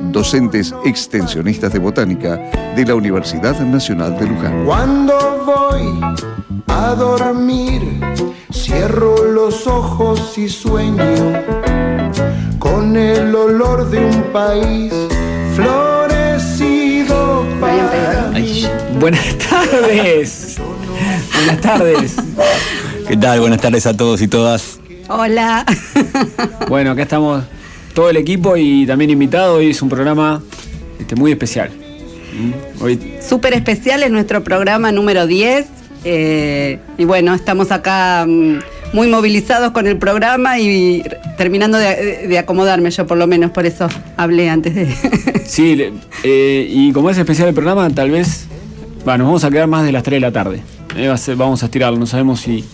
docentes extensionistas de botánica de la Universidad Nacional de Luján. Cuando voy a dormir, cierro los ojos y sueño con el olor de un país florecido para mí. Buenas tardes. Buenas tardes. ¿Qué tal? Buenas tardes a todos y todas. Hola. Bueno, acá estamos todo el equipo y también invitado. Hoy es un programa este, muy especial. ¿Mm? Hoy Súper especial es nuestro programa número 10. eh, y bueno, estamos acá mm, muy movilizados con el programa y terminando de, de acomodarme yo por lo menos, por eso hablé antes de... Sí, eh, y como es especial el programa, tal vez va, nos vamos a quedar más de las 3 de la tarde. Eh, va a ser- vamos a estirarlo, no sabemos si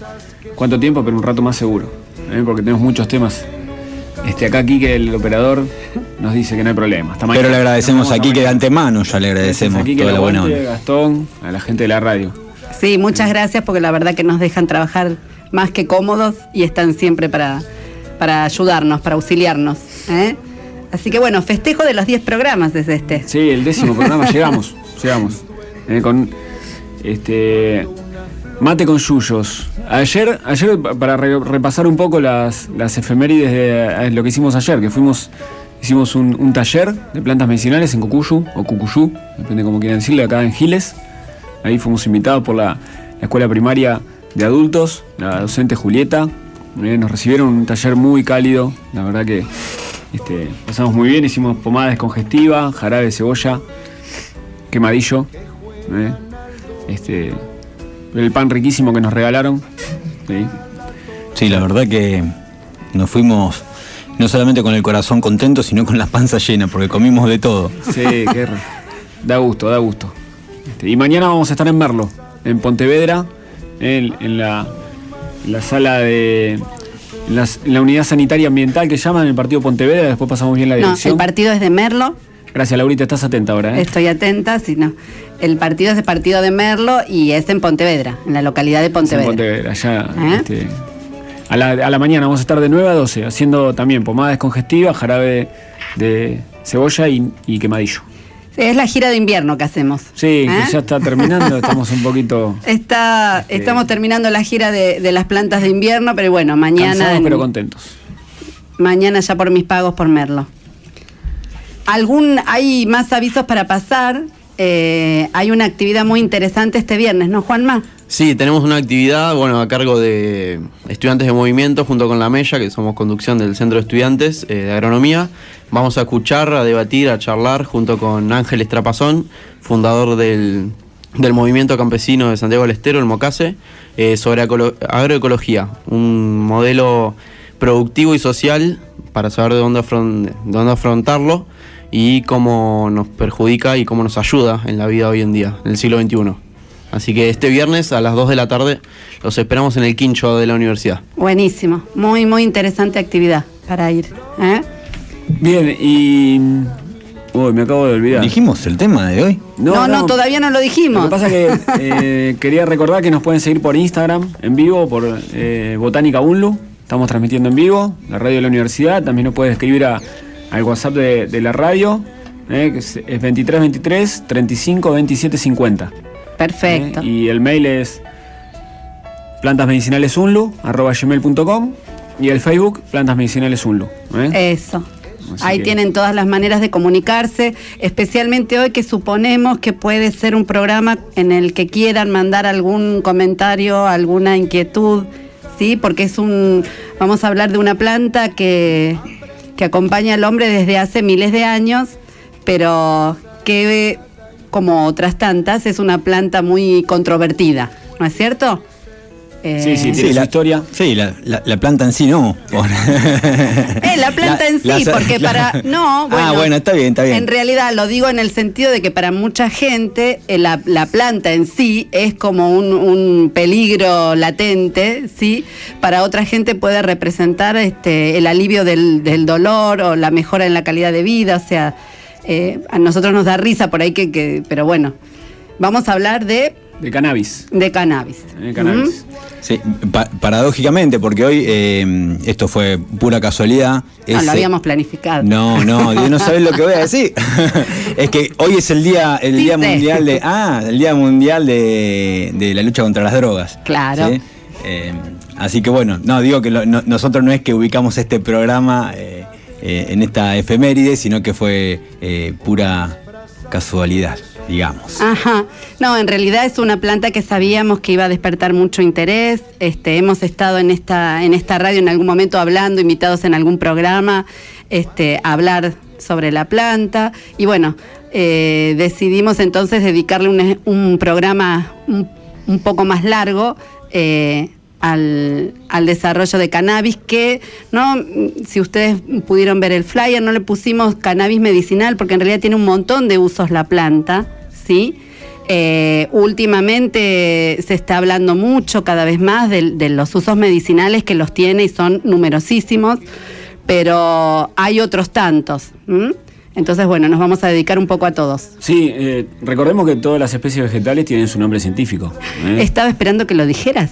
cuánto tiempo, pero un rato más seguro. porque tenemos muchos temas. Este, acá aquí que el operador nos dice que no hay problema. Hasta Pero le agradecemos Nos vemos aquí hasta que de antemano ya le agradecemos Aquí que toda la buena onda. Gastón, a la gente de la radio. Sí, muchas gracias porque la verdad que nos dejan trabajar más que cómodos y están siempre para, para ayudarnos, para auxiliarnos. ¿eh? Así que bueno, festejo de los 10 programas desde este. Sí, el décimo programa, llegamos, llegamos. Eh, con este mate con yuyos. Ayer, ayer pa- para re- repasar un poco las, las efemérides de eh, lo que hicimos ayer, que fuimos, hicimos un, taller de plantas medicinales en Cucuyu, o Cucuyú, depende como quieran decirle, acá en Giles. Ahí fuimos invitados por la, la escuela primaria de adultos, la docente Julieta. Eh, nos recibieron un taller muy cálido, la verdad que este, pasamos muy bien, hicimos pomada descongestiva, jarabe de cebolla, quemadillo, ¿eh? este, el pan riquísimo que nos regalaron. ¿sí? Sí, la verdad que nos fuimos no solamente con el corazón contento, sino con la panza llena, porque comimos de todo. Sí, qué da gusto, da gusto. Este, y mañana vamos a estar en Merlo, en Pontevedra, en, en la, en la sala de. En, las- en la unidad sanitaria ambiental que llaman el partido Pontevedra, después pasamos bien la No, dirección. el partido es de Merlo, Gracias, Laurita, estás atenta ahora. ¿eh? estoy atenta, si no. El partido es el partido de Merlo y es en Pontevedra, en la localidad de En Pontevedra. Pontevedra, ya, ¿Eh? este, a, la, a la mañana vamos a estar de 9 a 12 haciendo también pomada descongestiva, jarabe de cebolla y, y quemadillo. Es la gira de invierno que hacemos. Sí, ¿Eh? que ya está terminando, estamos un poquito Está, Este- Estamos terminando la gira de, de las plantas de invierno, pero bueno, mañana, cansados en- pero contentos. mañana ya por mis pagos por Merlo. Algún, hay más avisos para pasar. Eh, hay una actividad muy interesante este viernes, ¿no, Juanma? Sí, tenemos una actividad, bueno, a cargo de estudiantes de movimiento junto con la Mella, que somos conducción del Centro de Estudiantes eh, de Agronomía. Vamos a escuchar, a debatir, a charlar junto con Ángel Estrapazón, fundador del, del Movimiento Campesino de Santiago del Estero, el MOCASE, eh, sobre agroecología, un modelo productivo y social para saber de dónde, de dónde afrontarlo y cómo nos perjudica y cómo nos ayuda en la vida hoy en día, en el siglo XXI. Así que este viernes a las 2 de la tarde los esperamos en el quincho de la universidad. Buenísimo, muy, muy interesante actividad para ir. ¿eh? Bien, y. Uy, me acabo de olvidar. ¿Dijimos el tema de hoy? No, no, todavía no lo dijimos. Lo que pasa es que eh, quería recordar que nos pueden seguir por Instagram, en vivo, por eh, Botánica Unlu. Estamos transmitiendo en vivo, la radio de la universidad. También nos pueden escribir a- al WhatsApp de, de la radio, eh, que es, es 2323 35 27 50. Perfecto. Eh, Y el mail es plantasmedicinalesunlu, arroba gmail.com y el Facebook Plantas Medicinales Unlu. ¿eh? Eso. Así Ahí que- tienen todas las maneras de comunicarse, especialmente hoy que suponemos que puede ser un programa en el que quieran mandar algún comentario, alguna inquietud, ¿sí? Porque es un, vamos a hablar de una planta que, que acompaña al hombre desde hace miles de años, pero que, como otras tantas, es una planta muy controvertida, ¿no es cierto? Eh, Sí, sí, tiene Sí, la historia. Sí, la, la- la planta en sí no. Eh, la planta en sí, porque para. No, bueno. Ah, bueno, está bien, está bien. En realidad lo digo en el sentido de que para mucha gente eh, la, la planta en sí es como un, un peligro latente, ¿sí? Para otra gente puede representar este, el alivio del, del dolor o la mejora en la calidad de vida, o sea, eh, a nosotros nos da risa por ahí que, que- pero bueno, vamos a hablar de, De cannabis. de cannabis. De cannabis. Sí, pa- paradójicamente, porque hoy eh, esto fue pura casualidad. No, Ese- lo habíamos planificado. No, no, yo no sabés lo que voy a decir. es que hoy es el día, el Sí día sé. mundial de, ah, el día mundial de, de la lucha contra las drogas. Claro. ¿sí? Eh, así que bueno, no digo que lo- no- nosotros no es que ubicamos este programa eh, eh, en esta efeméride, sino que fue eh, pura casualidad, digamos. Ajá. No, en realidad es una planta que sabíamos que iba a despertar mucho interés. Este, hemos estado en esta, en esta radio en algún momento hablando, invitados en algún programa, este, a hablar sobre la planta. Y bueno, eh, decidimos entonces dedicarle un, un programa un, un poco más largo. eh, al, al desarrollo de cannabis que no si ustedes pudieron ver el flyer no le pusimos cannabis medicinal porque en realidad tiene un montón de usos la planta sí Eh, últimamente se está hablando mucho cada vez más de, de los usos medicinales que los tiene y son numerosísimos pero hay otros tantos ¿m? entonces bueno nos vamos a dedicar un poco a todos Sí, eh, recordemos que todas las especies vegetales tienen su nombre científico. ¿eh? estaba esperando que lo dijeras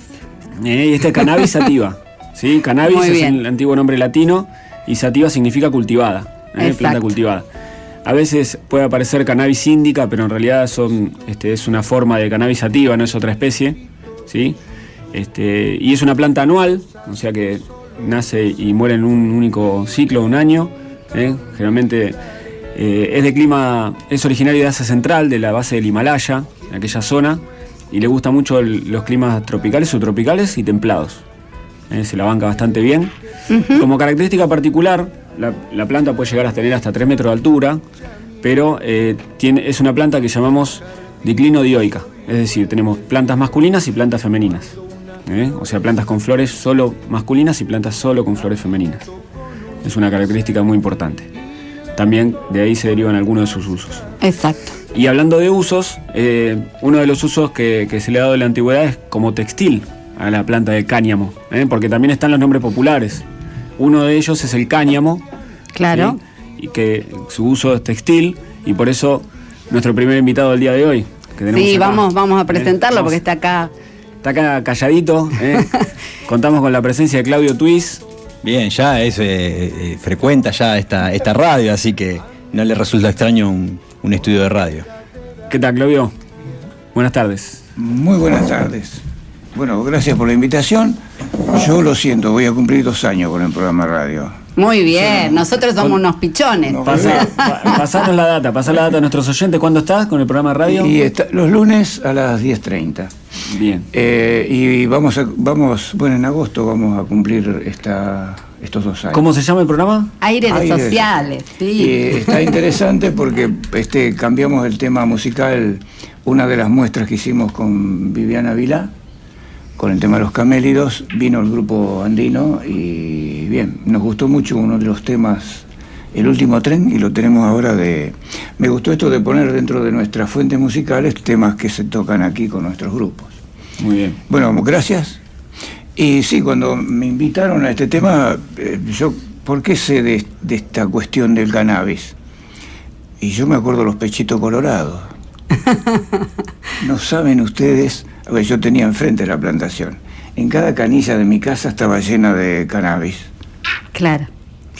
Eh, y esta es cannabis sativa. ¿sí? Cannabis Muy es bien. el antiguo nombre latino y sativa significa cultivada, ¿eh? Planta cultivada. A veces puede aparecer cannabis índica, pero en realidad son, este, es una forma de cannabis sativa, no es otra especie. ¿sí? Este, y es una planta anual, o sea que nace y muere en un único ciclo, un año. ¿eh? Generalmente eh, es de clima, es originario de Asia Central, de la base del Himalaya, en aquella zona, y le gusta mucho el- los climas tropicales, subtropicales y templados. Eh, se la banca bastante bien. Como característica particular, la, la planta puede llegar a tener hasta 3 metros de altura, pero eh, tiene, es una planta que llamamos diclinodioica, es decir, tenemos plantas masculinas y plantas femeninas. ¿eh? O sea, plantas con flores solo masculinas y plantas solo con flores femeninas. Es una característica muy importante. También de ahí se derivan algunos de sus usos. exacto Y hablando de usos, eh, uno de los usos que, que se le ha dado en la antigüedad es como textil a la planta de cáñamo, ¿eh? porque también están los nombres populares. Uno de ellos es el cáñamo, claro ¿sí? y que su uso es textil, y por eso nuestro primer invitado del día de hoy. Que tenemos Sí, acá, vamos, vamos a ¿eh? presentarlo porque está acá. está acá calladito. ¿eh? Contamos con la presencia de Claudio Tuis. Bien, ya es, eh, eh, frecuenta ya esta, esta radio, así que no le resulta extraño un, un estudio de radio. ¿Qué tal, Claudio? Buenas tardes. Muy buenas tardes. Bueno, gracias por la invitación. Yo lo siento, voy a cumplir dos años con el programa de radio. Muy bien, nosotros somos unos pichones. No. Pasa, pa- pasanos la data, pasar la data a nuestros oyentes. ¿Cuándo estás con el programa de radio? Y está- los lunes a las 10.30. Bien. Eh, y vamos, a, vamos, bueno, en agosto vamos a cumplir esta, estos dos años. ¿Cómo se llama el programa? Aires Aires. sociales, Y sí. está interesante porque este, cambiamos el tema musical, una de las muestras que hicimos con Viviana Vilá, con el tema de los camélidos, vino el grupo andino y bien, nos gustó mucho uno de los temas, el último tren, y lo tenemos ahora de... Me gustó esto de poner dentro de nuestras fuentes musicales temas que se tocan aquí con nuestros grupos. Muy bien. Bueno, gracias. Y sí, cuando me invitaron a este tema, eh, yo, ¿por qué sé de, de esta cuestión del cannabis? Y yo me acuerdo los pechitos colorados. No saben ustedes, a ver, yo tenía enfrente la plantación. En cada canilla de mi casa estaba llena de cannabis. Claro.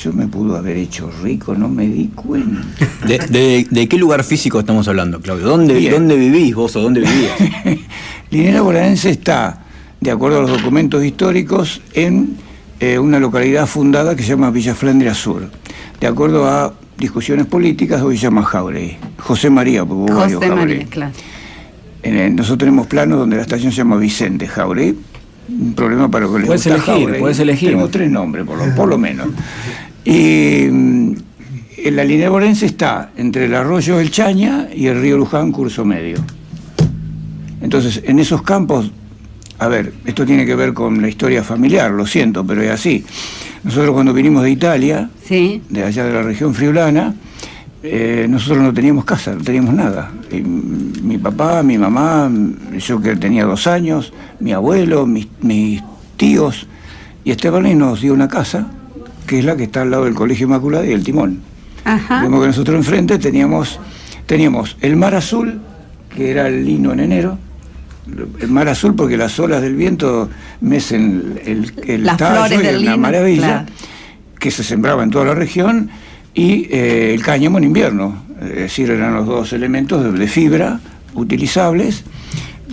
Yo me pudo haber hecho rico, no me di cuenta. ¿De, de- de qué lugar físico estamos hablando, Claudio? ¿Dónde, Bien. ¿Dónde vivís vos o dónde vivías? Linera Bonaerense está, de acuerdo a los documentos históricos, en eh, una localidad fundada que se llama Villa Flandria Sur. De acuerdo a discusiones políticas, hoy se llama Jauregui. José María, porque hubo varios José María, Jauregui. claro. En el- nosotros tenemos planos donde la estación se llama Vicente Jauregui. Un problema para lo que les Puedes gusta elegir, Jauregui. puedes elegir. Tenemos tres nombres, por lo, por lo menos. Y mm, en la línea borense está entre el arroyo El Chaña y el río Luján, curso medio. Entonces, en esos campos a ver, esto tiene que ver con la historia familiar, lo siento, pero es así. Nosotros cuando vinimos de Italia, Sí. de allá de la región friulana, eh, nosotros no teníamos casa, no teníamos nada. Y, mi papá, mi mamá, yo que tenía dos años, mi abuelo, mis, mis tíos, y Esteban nos dio una casa, que es la que está al lado del Colegio Inmaculada y el Timón. Ajá. Vemos que nosotros enfrente teníamos, teníamos el mar azul, que era el lino en enero, el mar azul porque las olas del viento mecen el, el Las tallo flores y del una lino, maravilla, claro. que se sembraba en toda la región, y eh, el cáñamo en invierno, es decir, eran los dos elementos de, de fibra utilizables.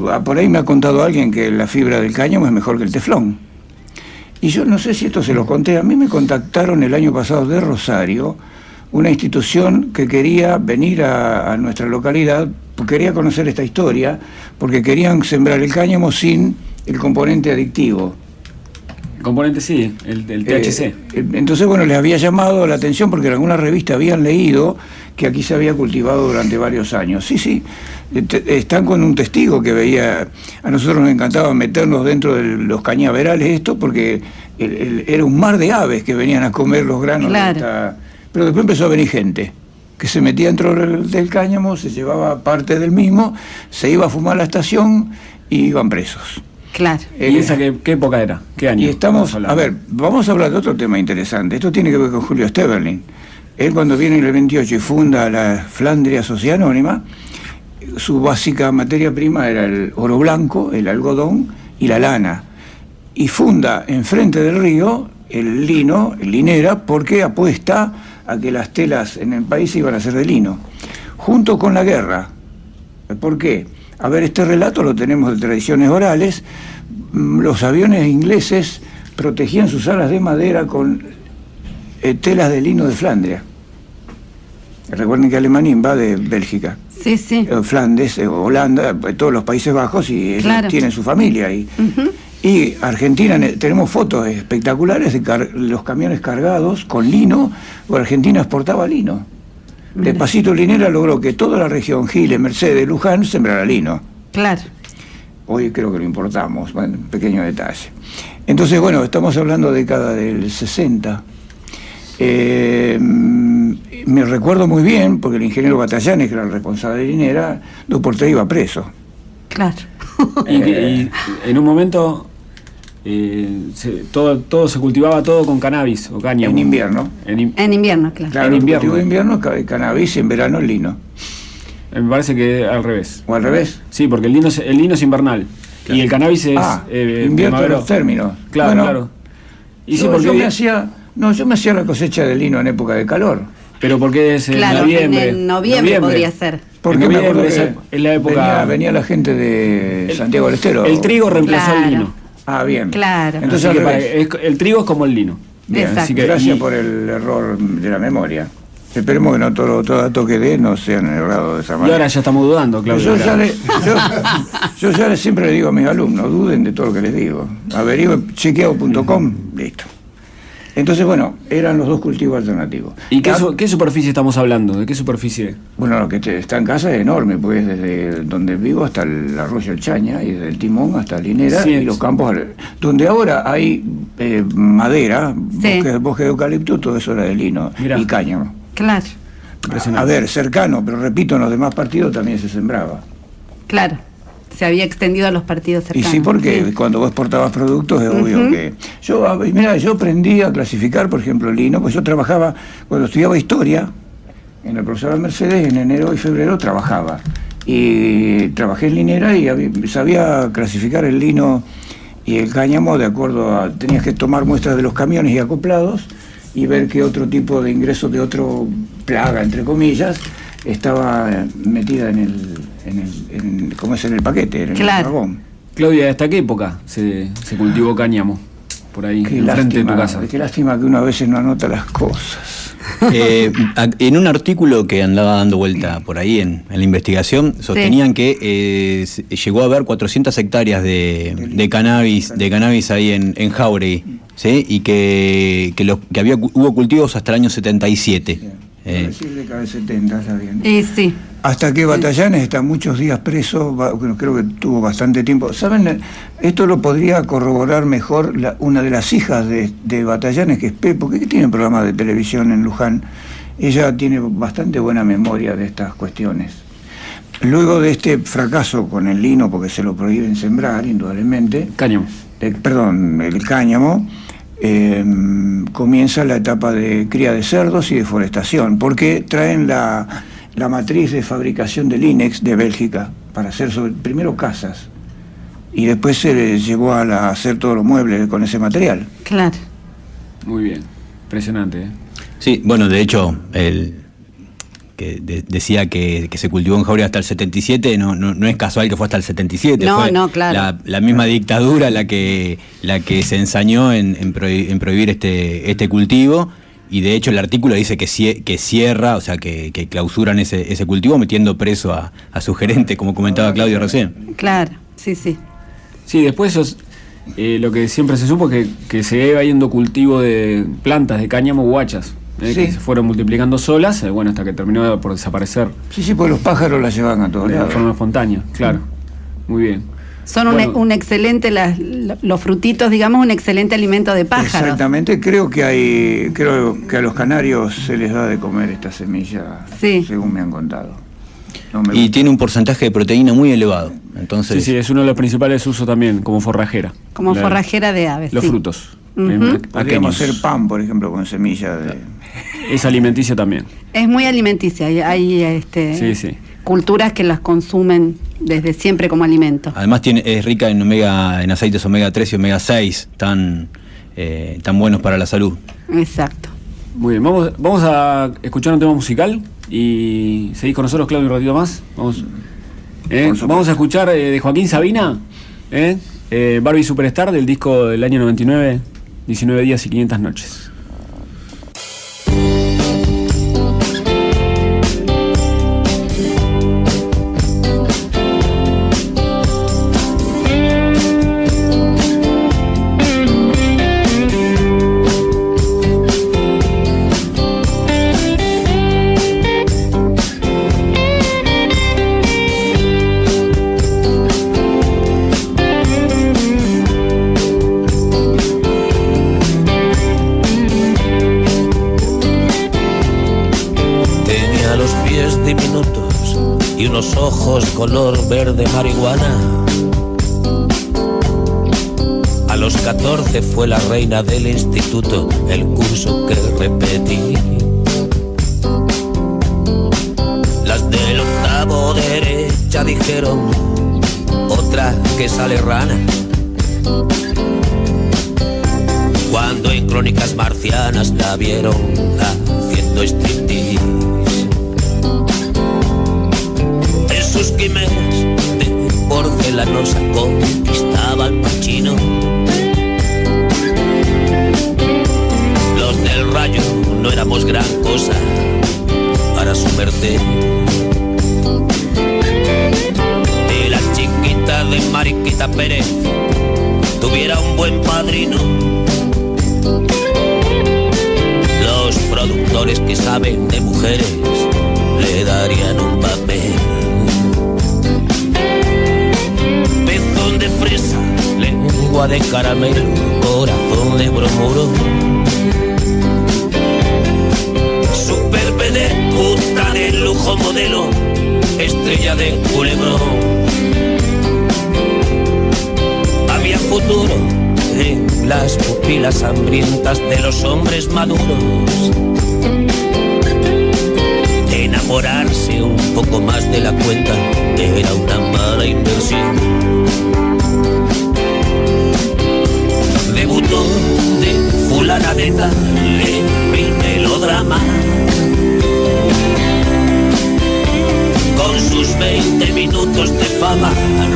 Ah, Por ahí me ha contado alguien que la fibra del cáñamo es mejor que el teflón. Y yo no sé si esto se lo conté, a mí me contactaron el año pasado de Rosario, una institución que quería venir a, a nuestra localidad, quería conocer esta historia, porque querían sembrar el cáñamo sin el componente adictivo. El componente sí, el, el THC. Eh, eh, entonces, bueno, les había llamado la atención porque en alguna revista habían leído que aquí se había cultivado durante varios años. Sí, sí, eh, están con un testigo que veía, a nosotros nos encantaba meternos dentro de los cañaverales esto porque el- el- era un mar de aves que venían a comer los granos. de esta- Pero después empezó a venir gente que se metía dentro del, cáñamo, se llevaba parte del mismo, se iba a fumar a la estación y iban presos. Claro. ¿Y Eh, esa qué, qué época era? ¿Qué año? y estamos, a ver, vamos a hablar de otro tema interesante. Esto tiene que ver con Julio Steverlin. Él cuando viene en el 28 y funda la Flandria Sociedad Anónima, su básica materia prima era el oro blanco, el algodón y la lana. Y funda enfrente del río el lino, el linera, porque apuesta a que las telas en el país iban a ser de lino. Junto con la guerra. ¿Por qué? A ver, este relato lo tenemos de tradiciones orales. Mm, Los aviones ingleses protegían sus alas de madera con eh, telas de lino de Flandria. Recuerden que Alemania invade Bélgica, Sí, sí. eh, Flandes, eh, Holanda, todos los Países Bajos y ellos Claro. tienen su familia ahí. Y Argentina, ne- tenemos fotos espectaculares de car- los camiones cargados con lino, porque Argentina exportaba lino. Despacito Linera logró que toda la región, Giles, Mercedes, Luján, sembrara lino. Claro. Hoy creo que lo importamos, bueno, pequeño detalle. Entonces, bueno, estamos hablando de década del 60. Eh, me recuerdo muy bien, porque el ingeniero Batallanes, que era el responsable de Linera, dos por tres iba preso. Claro. Y, y en un momento eh, se- todo, todo se cultivaba todo con cannabis o cáñamo. En invierno. En in- En invierno, claro. Claro, En en invierno. invierno. invierno ca- cannabis y en verano el lino. me parece que al revés. ¿O al revés? Sí, porque el lino es, el lino es invernal. Y el cannabis es. ah, eh, primavera. los términos. Claro, Bueno, claro. Y sí, yo, porque yo me hacía, no, yo me hacía la cosecha de lino en época de calor. Pero porque es en Claro, noviembre. en noviembre, podría ser. Porque En me noviembre acuerdo es, que es la época. venía, venía la gente de el- Santiago del Estero. El trigo reemplazó Claro. el lino. Ah, bien. Claro. Entonces, que para- es- el trigo es como el lino. Bien, Exacto. Así que, Gracias y- por el error de la memoria. Esperemos que no todo, todo dato que dé no sean errados de esa y manera. ahora ya estamos dudando, Claudio. yo, ya le, yo, yo ya le- siempre le digo a mis alumnos, duden de todo lo que les digo. Averigüen, chequeado.com, listo. Entonces, bueno, eran los dos cultivos alternativos. ¿Y qué, su- qué superficie estamos hablando? ¿De qué superficie? Bueno, lo que te- está en casa es enorme, pues desde donde vivo hasta el arroyo El Chaña y desde el Timón hasta Linera Sí, y los sí. campos, donde ahora hay eh, madera, Sí. bosque, bosque de eucalipto, todo eso era de lino Mirá. y cáñamo. Claro. A ver, cercano, pero repito, en los demás partidos también se sembraba. Claro. Se había extendido a los partidos Y cercanos. sí, porque cuando vos exportabas productos es obvio que... Yo, mira, yo aprendí a clasificar, por ejemplo, el lino, pues yo trabajaba, cuando estudiaba historia, en el profesor Mercedes, en enero y febrero trabajaba. Y trabajé en linera y había- sabía clasificar el lino y el cáñamo de acuerdo a... Tenías que tomar muestras de los camiones y acoplados y ver qué otro tipo de ingreso de otro plaga, entre comillas, estaba metida en el... En el en- ¿Cómo es? En el paquete, en Claro. el vagón. Claudia, ¿hasta qué época se, se cultivó cáñamo? Por ahí, Qué enfrente de tu lástima, casa. qué lástima que uno a veces no anota las cosas. Eh, en un artículo que andaba dando vuelta por ahí en, en la investigación, sostenían que eh, llegó a haber 400 hectáreas de, de cannabis de cannabis ahí en, en Jauregui, ¿sí? y que, que, los- que había, hubo cultivos hasta el año 77. Por Eh, decir década del 70, está bien. Y sí. Hasta que Batallanes está muchos días preso, creo que tuvo bastante tiempo. ¿Saben? Esto lo podría corroborar mejor la- una de las hijas de, de Batallanes, que es Pepo, que tiene un programa de televisión en Luján. Ella tiene bastante buena memoria de estas cuestiones. Luego de este fracaso con el lino, porque se lo prohíben sembrar, indudablemente, Cáñamo. eh, perdón, el cáñamo, eh, comienza la etapa de cría de cerdos y deforestación, porque traen la, la matriz de fabricación del INEX de Bélgica para hacer sobre- primero casas y después se le llevó a, la- a hacer todos los muebles con ese material. Claro. Muy bien. Impresionante, ¿eh? Sí, bueno, de hecho, el que de- decía que, que se cultivó en Jauregui hasta el 77, no, no, no es casual que fue hasta el 77. No, fue no, claro. La, la misma dictadura la que, la que se ensañó en, en prohi- en prohibir este, este cultivo. Y de hecho el artículo dice que, cie- que cierra, o sea, que, que clausuran ese, ese cultivo metiendo preso a, a su gerente, como comentaba Claudio recién. Claro, sí, sí. Sí, después esos, eh, lo que siempre se supo que, que se iba yendo cultivo de plantas de cáñamo guachas, eh, Sí. que se fueron multiplicando solas, eh, bueno, hasta que terminó por desaparecer Sí, sí, porque los pájaros la llevan a todos de forma espontánea, claro. Muy bien. Son un, Bueno. un excelente, las- los frutitos, digamos, un excelente alimento de pájaros. Exactamente, creo que hay, creo que a los canarios se les da de comer esta semilla, Sí. según me han contado. No me Y gusta. tiene un porcentaje de proteína muy elevado. Entonces, Sí, sí, es uno de los principales usos también, como forrajera. Como La- forrajera de aves. Los sí. frutos. Eh, Podríamos hacer pan, por ejemplo, con semilla de... Es alimenticia también. Es muy alimenticia. Hay, hay, este, Sí, sí. Culturas que las consumen desde siempre como alimento. Además tiene, es rica en omega, en aceites omega 3 y omega 6, tan, eh, tan buenos para la salud. Exacto. Muy bien, vamos, vamos a escuchar un tema musical y seguís con nosotros, Claudio, un ratito más. Vamos, eh, vamos a escuchar eh, de Joaquín Sabina, eh, eh, Barbie Superstar del disco del año 99, 19 días y 500 noches. La reina del instituto, el curso que repetí. Las del octavo derecha dijeron, otra que sale rana. Cuando en crónicas marcianas la vieron haciendo striptease. En sus quimeras de porcelanosa conquistaba al pachino. Los del rayo no éramos gran cosa para su merced. Y la chiquita de Mariquita Pérez tuviera un buen padrino. Los productores que saben de mujeres le darían un papel. Lengua de caramelo, corazón de bromuro. Super de puta de lujo modelo, estrella de culebrón. Había futuro en las pupilas hambrientas de los hombres maduros. Enamorarse un poco más de la cuenta era una mala inversión. Debutó de fulana de tal en mi melodrama. Con sus 20 minutos de fama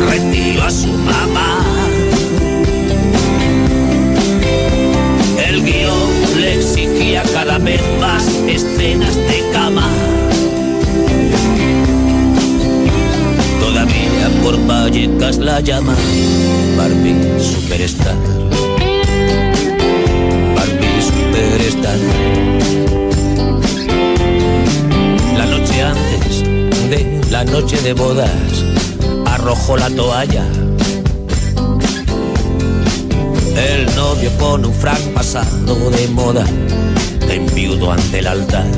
retiró a su mamá. El guion le exigía cada vez más escenas de cama. Todavía por Vallecas la llama Barbie Superstar. La noche antes de la noche de bodas arrojó la toalla. El novio con un frac pasado de moda, enviudo ante el altar.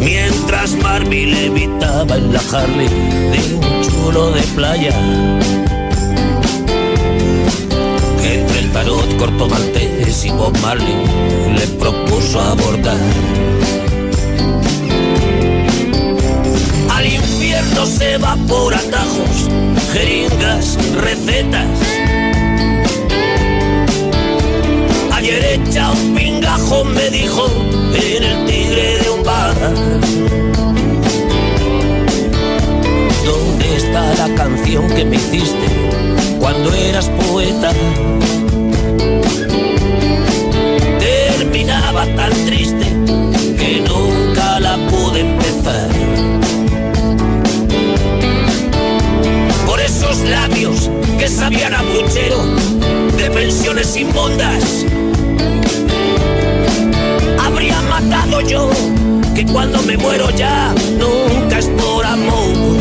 Mientras Barbie levitaba en la Harley de un chulo de playa. Tarot corto maltés y Bob Marley le propuso abordar. Al infierno se va por atajos, jeringas, recetas. Ayer echa un pingajo me dijo en el tigre de un bar. ¿Dónde está la canción que me hiciste cuando eras poeta? Tan triste que nunca la pude empezar. Por esos labios que sabían a puchero de pensiones inmundas. Habría matado yo que cuando me muero ya nunca es por amor.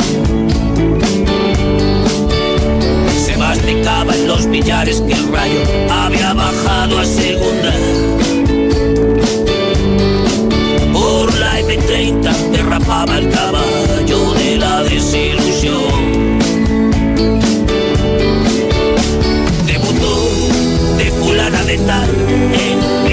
Se masticaba en los billares que el rayo había bajado a segunda. Por la M30 derrapaba el caballo de la desilusión. Debutó de fulana de tal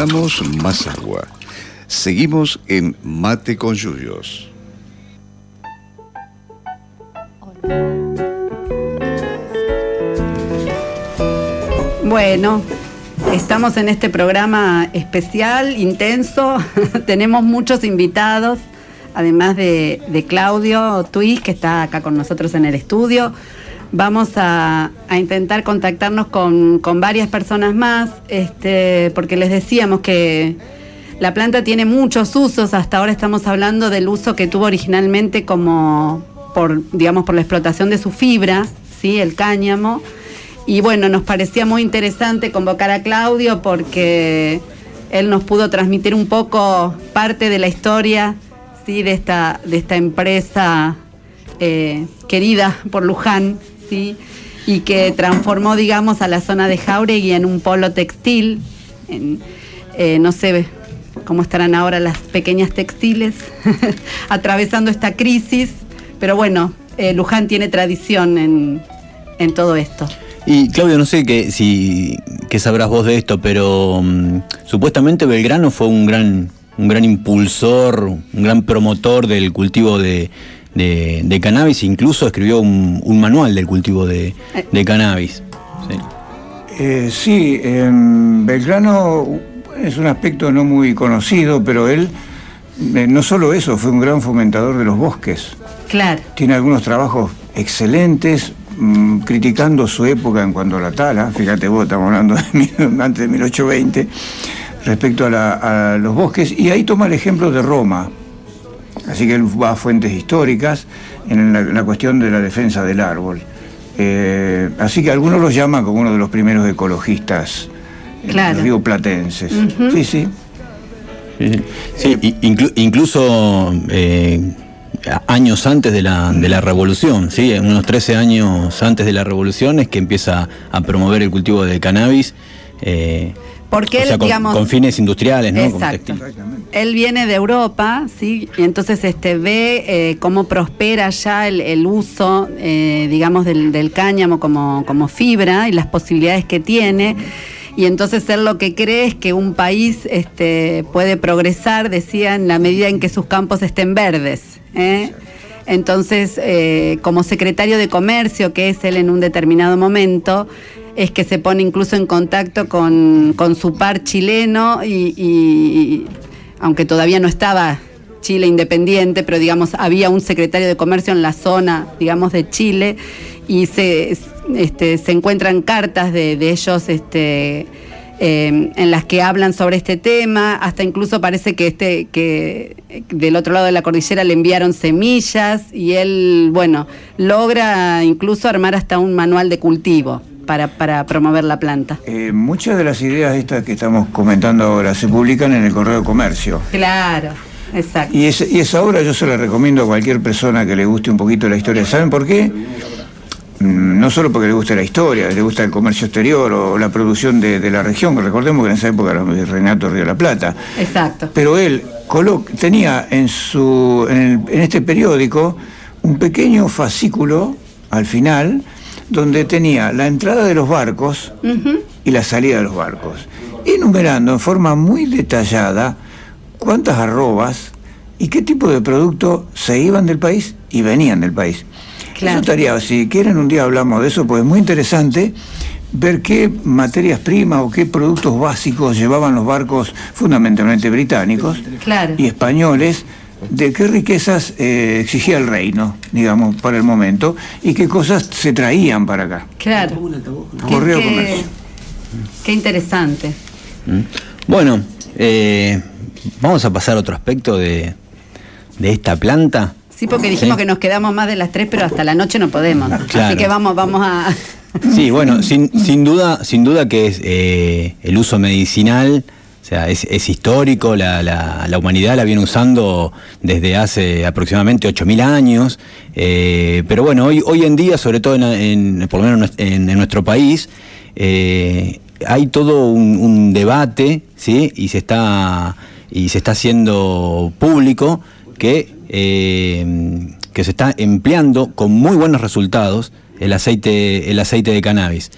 Más agua. Seguimos en Mate con Yuyos. Bueno, estamos en este programa especial, intenso. Tenemos muchos invitados, además de, de Claudio Twis, que está acá con nosotros en el estudio. Vamos a, a intentar contactarnos con, con varias personas más, este, porque les decíamos que la planta tiene muchos usos. Hasta ahora estamos hablando del uso que tuvo originalmente como por, digamos, por la explotación de su fibra, ¿sí? el cáñamo. Y bueno, nos parecía muy interesante convocar a Claudio porque él nos pudo transmitir un poco parte de la historia ¿sí? de, esta, de esta empresa eh, querida por Luján, ¿sí? Y que transformó, digamos, a la zona de Jauregui en un polo textil. En, eh, no sé cómo estarán ahora las pequeñas textiles atravesando esta crisis, pero bueno, eh, Luján tiene tradición en, en todo esto. Y Claudio, no sé qué si qué sabrás vos de esto, pero mm, supuestamente Belgrano fue un gran un gran impulsor, un gran promotor del cultivo de, de, cannabis, incluso escribió un, manual del cultivo de, cannabis. Sí, eh, Belgrano es un aspecto no muy conocido, pero él eh, no solo eso, fue un gran fomentador de los bosques. Claro. Tiene algunos trabajos excelentes, mm, criticando su época en cuanto a la tala, fíjate vos, estamos hablando de antes de 1820, respecto a, los bosques, y ahí toma el ejemplo de Roma. Así que él va a fuentes históricas en la, cuestión de la defensa del árbol. Eh, así que algunos lo llaman como uno de los primeros ecologistas eh, claro. río platenses. Sí, sí. Sí, incluso eh, años antes de la, de la revolución, ¿sí? unos 13 años antes de la revolución es que empieza a promover el cultivo de cannabis. Eh, porque él, con, digamos, con fines industriales, ¿no? Exacto. Él viene de Europa, sí, y entonces este ve eh, cómo prospera ya el, uso, digamos, del, del cáñamo como, como fibra y las posibilidades que tiene y entonces él lo que cree es que un país este, puede progresar, decía, en la medida en que sus campos estén verdes. ¿eh? Entonces, eh, como secretario de Comercio, que es él en un determinado momento, es que se pone incluso en contacto con, su par chileno y, aunque todavía no estaba Chile independiente, pero digamos, había un secretario de comercio en la zona, digamos, de Chile, y se, este, se encuentran cartas de, ellos este, em, en las que hablan sobre este tema, hasta incluso parece que, este, que del otro lado de la cordillera le enviaron semillas y él, bueno, logra incluso armar hasta un manual de cultivo. Para, para promover la planta. Eh, muchas de las ideas estas que estamos comentando ahora se publican en el Correo de Comercio. Claro. Exacto. Y, y esa obra yo se la recomiendo a cualquier persona que le guste un poquito la historia. ¿Saben por qué? Mm, no solo porque le gusta la historia, le gusta el comercio exterior o la producción de, la región, recordemos que en esa época era el Renato Río de la Plata. Exacto. Pero él tenía en, su, en, este periódico un pequeño fascículo al final donde tenía la entrada de los barcos y la salida de los barcos, enumerando en forma muy detallada cuántas arrobas y qué tipo de producto se iban del país y venían del país. Eso estaría, si quieren un día hablamos de eso, pues es muy interesante ver qué materias primas o qué productos básicos llevaban los barcos fundamentalmente británicos y españoles, de qué riquezas eh, exigía el reino, digamos, para el momento, y qué cosas se traían para acá. Claro. Correo qué, Comercio. Qué interesante. Mm. Bueno, eh, vamos a pasar a otro aspecto de, de esta planta. Sí, porque dijimos que nos quedamos más de las tres, pero hasta la noche no podemos. Así que vamos, vamos a. Sí, bueno, sin, sin duda, sin duda que es eh, el uso medicinal. O sea, es, histórico, la, la, humanidad la viene usando desde hace aproximadamente 8.000 años, eh, pero bueno, hoy, hoy en día, sobre todo en, por lo menos en, nuestro país, eh, hay todo un, debate, ¿sí? Y se está, y se está haciendo público que eh, que se está empleando con muy buenos resultados el aceite, el aceite de cannabis.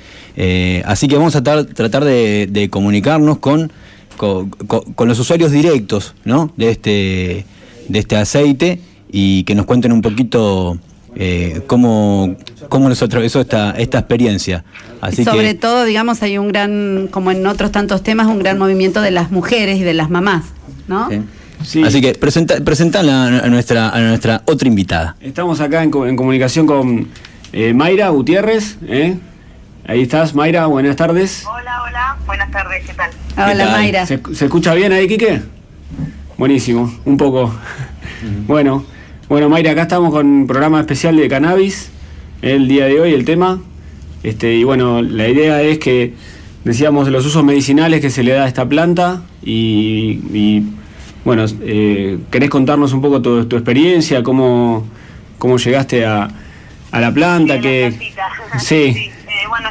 Así que vamos a tratar de, comunicarnos con, con, los usuarios directos ¿no? de, este, de este aceite y que nos cuenten un poquito eh, cómo, cómo les atravesó esta, esta experiencia. Así sobre todo, digamos, hay un gran, como en otros tantos temas, un gran movimiento de las mujeres y de las mamás, ¿no? Así que presenta, a, nuestra, a nuestra otra invitada. Estamos acá en, comunicación con eh, Mayra Gutiérrez. ¿eh? Ahí estás, Mayra, buenas tardes. Hola, hola, buenas tardes, ¿qué tal? Hola, Mayra. ¿Se, escucha bien ahí, Quique? Buenísimo, un poco. bueno, bueno, Mayra, acá estamos con un programa especial de cannabis, el día de hoy, el tema. Este, y bueno, la idea es que decíamos de los usos medicinales que se le da a esta planta y bueno, eh, ¿querés contarnos un poco tu, tu experiencia? ¿Cómo, cómo llegaste a, a la planta? que... Sí.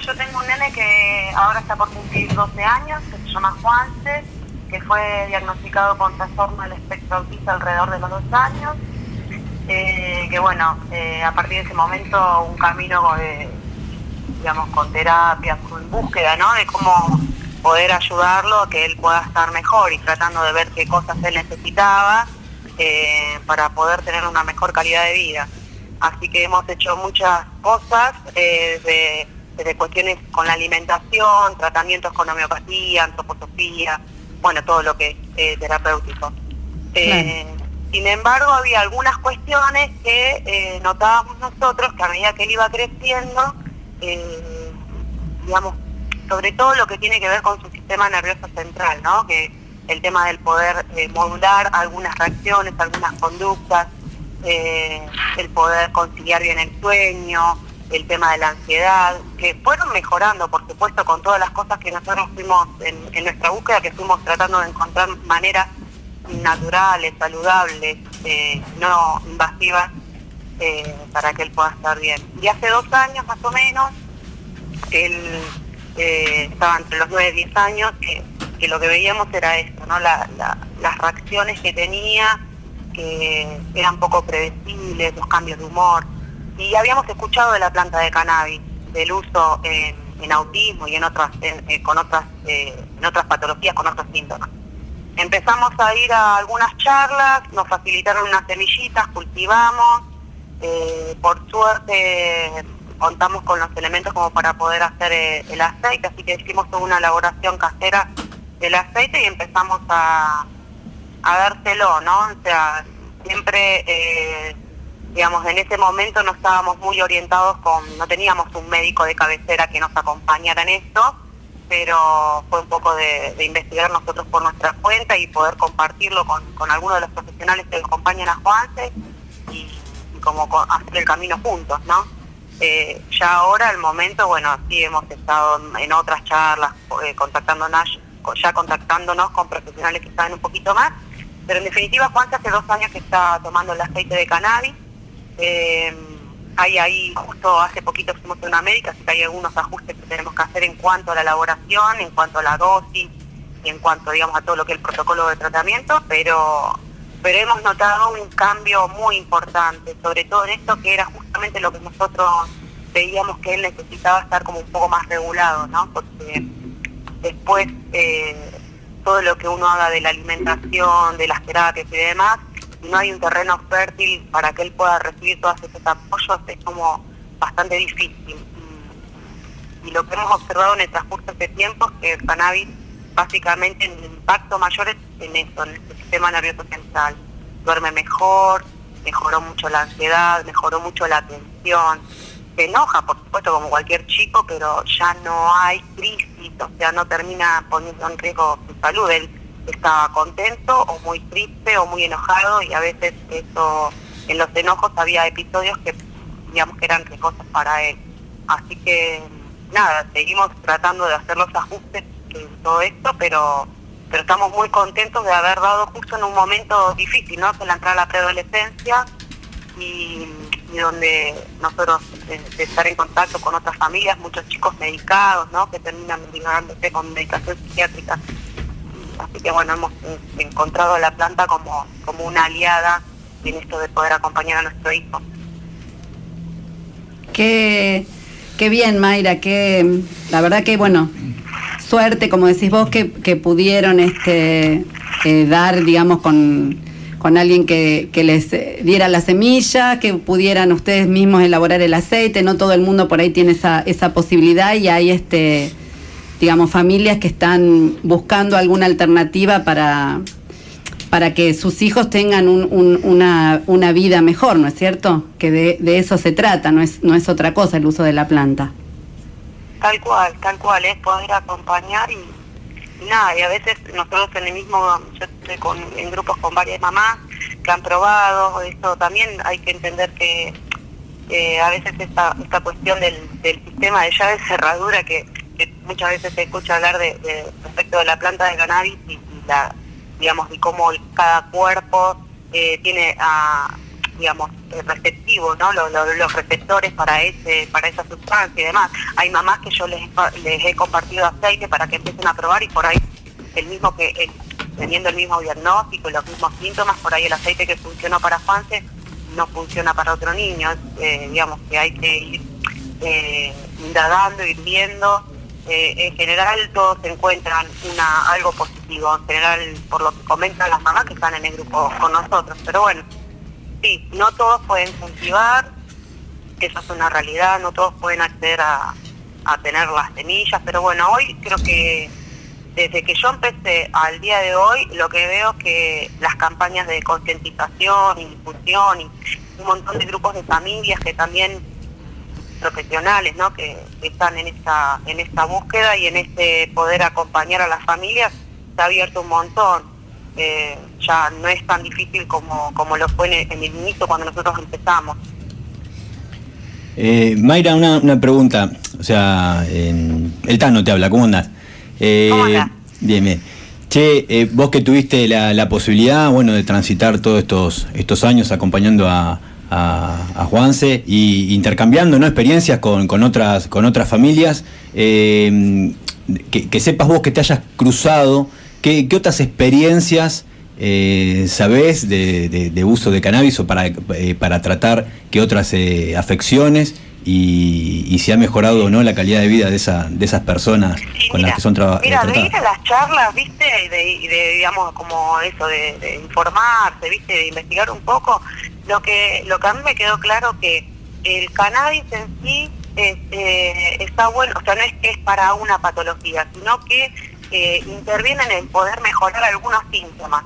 yo tengo un nene que ahora está por cumplir 12 años, que se llama Juanse, que fue diagnosticado con trastorno del espectro autista alrededor de los dos años. Eh, que bueno, eh, a partir de ese momento un camino, digamos, con terapia, con búsqueda, ¿no? De cómo poder ayudarlo a que él pueda estar mejor y tratando de ver qué cosas él necesitaba eh, para poder tener una mejor calidad de vida. Así que hemos hecho muchas cosas, eh, desde, desde cuestiones con la alimentación, tratamientos con homeopatía, antroposofía, bueno, todo lo que es eh, terapéutico. Eh, sin embargo, había algunas cuestiones que eh, notábamos nosotros que a medida que él iba creciendo, eh, digamos, sobre todo lo que tiene que ver con su sistema nervioso central, ¿no? Que el tema del poder eh, modular algunas reacciones, algunas conductas, el poder conciliar bien el sueño, el tema de la ansiedad, que fueron mejorando, por supuesto, con todas las cosas que nosotros fuimos en, nuestra búsqueda, que fuimos tratando de encontrar maneras naturales, saludables, eh, no invasivas, eh, para que él pueda estar bien. Y hace dos años más o menos, él eh, estaba entre los 9 y 10 años, que, lo que veíamos era esto, ¿no? La- la- las reacciones que tenía, que eran poco predecibles, los cambios de humor. Y habíamos escuchado de la planta de cannabis, del uso en, autismo y en otras, en- eh, con otras, eh, en otras patologías, con otros síntomas. Empezamos a ir a algunas charlas, nos facilitaron unas semillitas, cultivamos, eh, por suerte contamos con los elementos como para poder hacer eh, el aceite, así que hicimos toda una elaboración casera del aceite y empezamos a, a dárselo, ¿no? O sea, siempre, digamos, en ese momento no estábamos muy orientados con, no teníamos un médico de cabecera que nos acompañara en esto, pero fue un poco de, investigar nosotros por nuestra cuenta y poder compartirlo con, con algunos de los profesionales que acompañan a Juanse y, como co- hacer el camino juntos, ¿no? Eh, ya ahora, al momento, bueno, sí hemos estado en- en otras charlas, eh, contactándonos, ya contactándonos con profesionales que saben un poquito más, pero en definitiva Juanse hace dos años que está tomando el aceite de cannabis, eh, hay ahí, justo hace poquito fuimos a una médica, así que hay algunos ajustes que tenemos que hacer en cuanto a la elaboración, en cuanto a la dosis y en cuanto, digamos, a todo lo que es el protocolo de tratamiento, pero, pero hemos notado un cambio muy importante, sobre todo en esto que era justamente lo que nosotros veíamos que él necesitaba estar como un poco más regulado, ¿no? Porque después eh, todo lo que uno haga de la alimentación, de las terapias y demás, no hay un terreno fértil para que él pueda recibir todos esos apoyos, es como bastante difícil. Y, lo que hemos observado en el transcurso de este tiempo es que el cannabis básicamente el impacto mayor es en eso, en el sistema nervioso central. Duerme mejor, mejoró mucho la ansiedad, mejoró mucho la atención. Se enoja, por supuesto, como cualquier chico, pero ya no hay crisis, o sea, no termina poniendo en riesgo su salud. Él estaba contento o muy triste o muy enojado y a veces eso, en los enojos había episodios que digamos que eran riesgosos para él. Así que nada, seguimos tratando de hacer los ajustes en todo esto, pero pero estamos muy contentos de haber dado justo en un momento difícil, ¿no? Que la entrada a la preadolescencia y, donde nosotros de, de estar en contacto con otras familias, muchos chicos medicados, ¿no? Que terminan medigándose con medicación psiquiátrica. Así que bueno, hemos encontrado a la planta como, como una aliada en esto de poder acompañar a nuestro hijo. Qué, qué bien, Mayra, que la verdad que bueno, suerte, como decís vos, que, que pudieron este eh, dar, digamos, con, con alguien que, que les diera la semilla, que pudieran ustedes mismos elaborar el aceite, no todo el mundo por ahí tiene esa, esa posibilidad y hay este digamos familias que están buscando alguna alternativa para para que sus hijos tengan un- un- una, una vida mejor, ¿no es cierto? Que de, de eso se trata, no es, no es otra cosa el uso de la planta. Tal cual, tal cual, es poder acompañar y, nada, y a veces nosotros en el mismo, yo estoy con, en grupos con varias mamás que han probado, esto también hay que entender que a veces esta, esta cuestión del, del sistema de llave cerradura que, que muchas veces se escucha hablar de, respecto de la planta de cannabis y, la digamos y cómo cada cuerpo eh, tiene a digamos eh, receptivo no Lo- lo- los receptores para ese para esa sustancia y demás. Hay mamás que yo les, les he compartido aceite para que empiecen a probar y por ahí el mismo que teniendo el mismo diagnóstico los mismos síntomas por ahí el aceite que funcionó para Juanse no funciona para otro niño. Eh, digamos que hay que ir eh, indagando ir viendo eh, en general todos encuentran una algo positivo, en general por lo que comentan las mamás que están en el grupo con nosotros. Pero bueno, sí, no todos pueden cultivar, eso es una realidad, no todos pueden acceder a, tener las semillas, pero bueno, hoy creo que desde que yo empecé al día de hoy, lo que veo es que las campañas de concientización difusión y un montón de grupos de familias que también profesionales, ¿no? Que, que están en esta en esta búsqueda y en este poder acompañar a las familias, se ha abierto un montón. Eh, ya no es tan difícil como, como lo fue en el, en el inicio cuando nosotros empezamos. Eh, Mayra, una, una pregunta. O sea, en- el Tano te habla, ¿cómo andás? Eh, ¿Cómo andás? Bien, bien. Che, eh, vos que tuviste la, la posibilidad, bueno, de transitar todos estos, estos años acompañando a, a, a Juanse y intercambiando ¿no? experiencias con, con otras, con otras familias, eh, que, que sepas vos que te hayas cruzado, ¿qué, qué otras experiencias eh, sabés de, de- de uso de cannabis o para, eh, para tratar qué otras eh, afecciones y, y si ha mejorado o no la calidad de vida de, esa, de esas personas Sí, con mira, las que son traba- eh, Mira, de tratadas? ir a las charlas, viste, y de, de, digamos, como eso, de, de informarse, viste, de investigar un poco, lo que, lo que a mí me quedó claro que el cannabis en sí es, eh, está bueno, o sea, no es que es para una patología, sino que eh, interviene en poder mejorar algunos síntomas.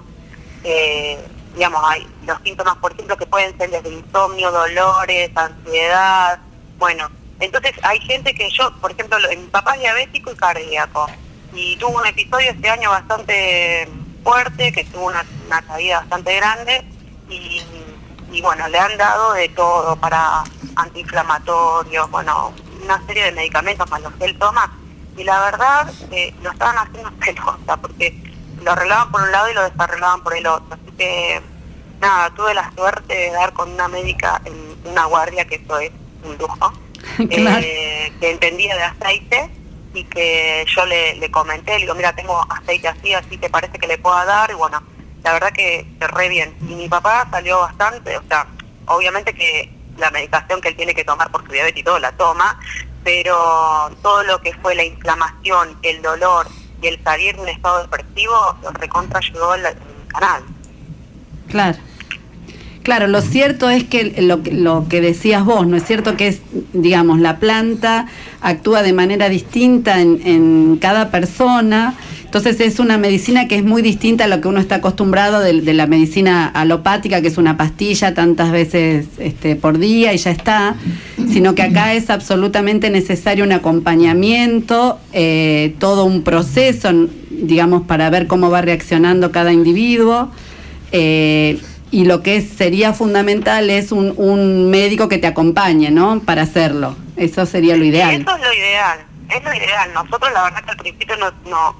Eh, digamos, hay los síntomas, por ejemplo, que pueden ser desde insomnio, dolores, ansiedad, bueno, entonces hay gente que yo, por ejemplo, lo- mi papá es diabético y cardíaco, y tuvo un episodio este año bastante fuerte, que tuvo una, una caída bastante grande, y, y bueno, le han dado de todo para antiinflamatorios, bueno, una serie de medicamentos más los que él toma, y la verdad eh, lo estaban haciendo pelota, porque lo arreglaban por un lado y lo desarreglaban por el otro, así que nada, tuve la suerte de dar con una médica en una guardia, que eso es un lujo, Claro. eh, que entendía de aceite y que yo le, le comenté, le digo, mira, tengo aceite así, así, ¿te parece que le pueda dar? Y bueno, la verdad que, que re bien. Y mi papá salió bastante, o sea, obviamente que la medicación que él tiene que tomar por su diabetes y todo la toma, pero todo lo que fue la inflamación, el dolor y el salir de un estado depresivo, lo recontra ayudó el, el canal. Claro. Claro, lo cierto es que lo, que- decías vos, ¿no es cierto que es, digamos, la planta actúa de manera distinta en, cada persona? Entonces es una medicina que es muy distinta a lo que uno está acostumbrado de, de la medicina alopática, que es una pastilla tantas veces este, por día y ya está, sino que acá es absolutamente necesario un acompañamiento, eh, todo un proceso, digamos, para ver cómo va reaccionando cada individuo. Eh, y lo que es- sería fundamental es un, un médico que te acompañe, ¿no? Para hacerlo. Eso sería lo ideal. Eso es lo ideal, es lo ideal. Nosotros la verdad que al principio no, no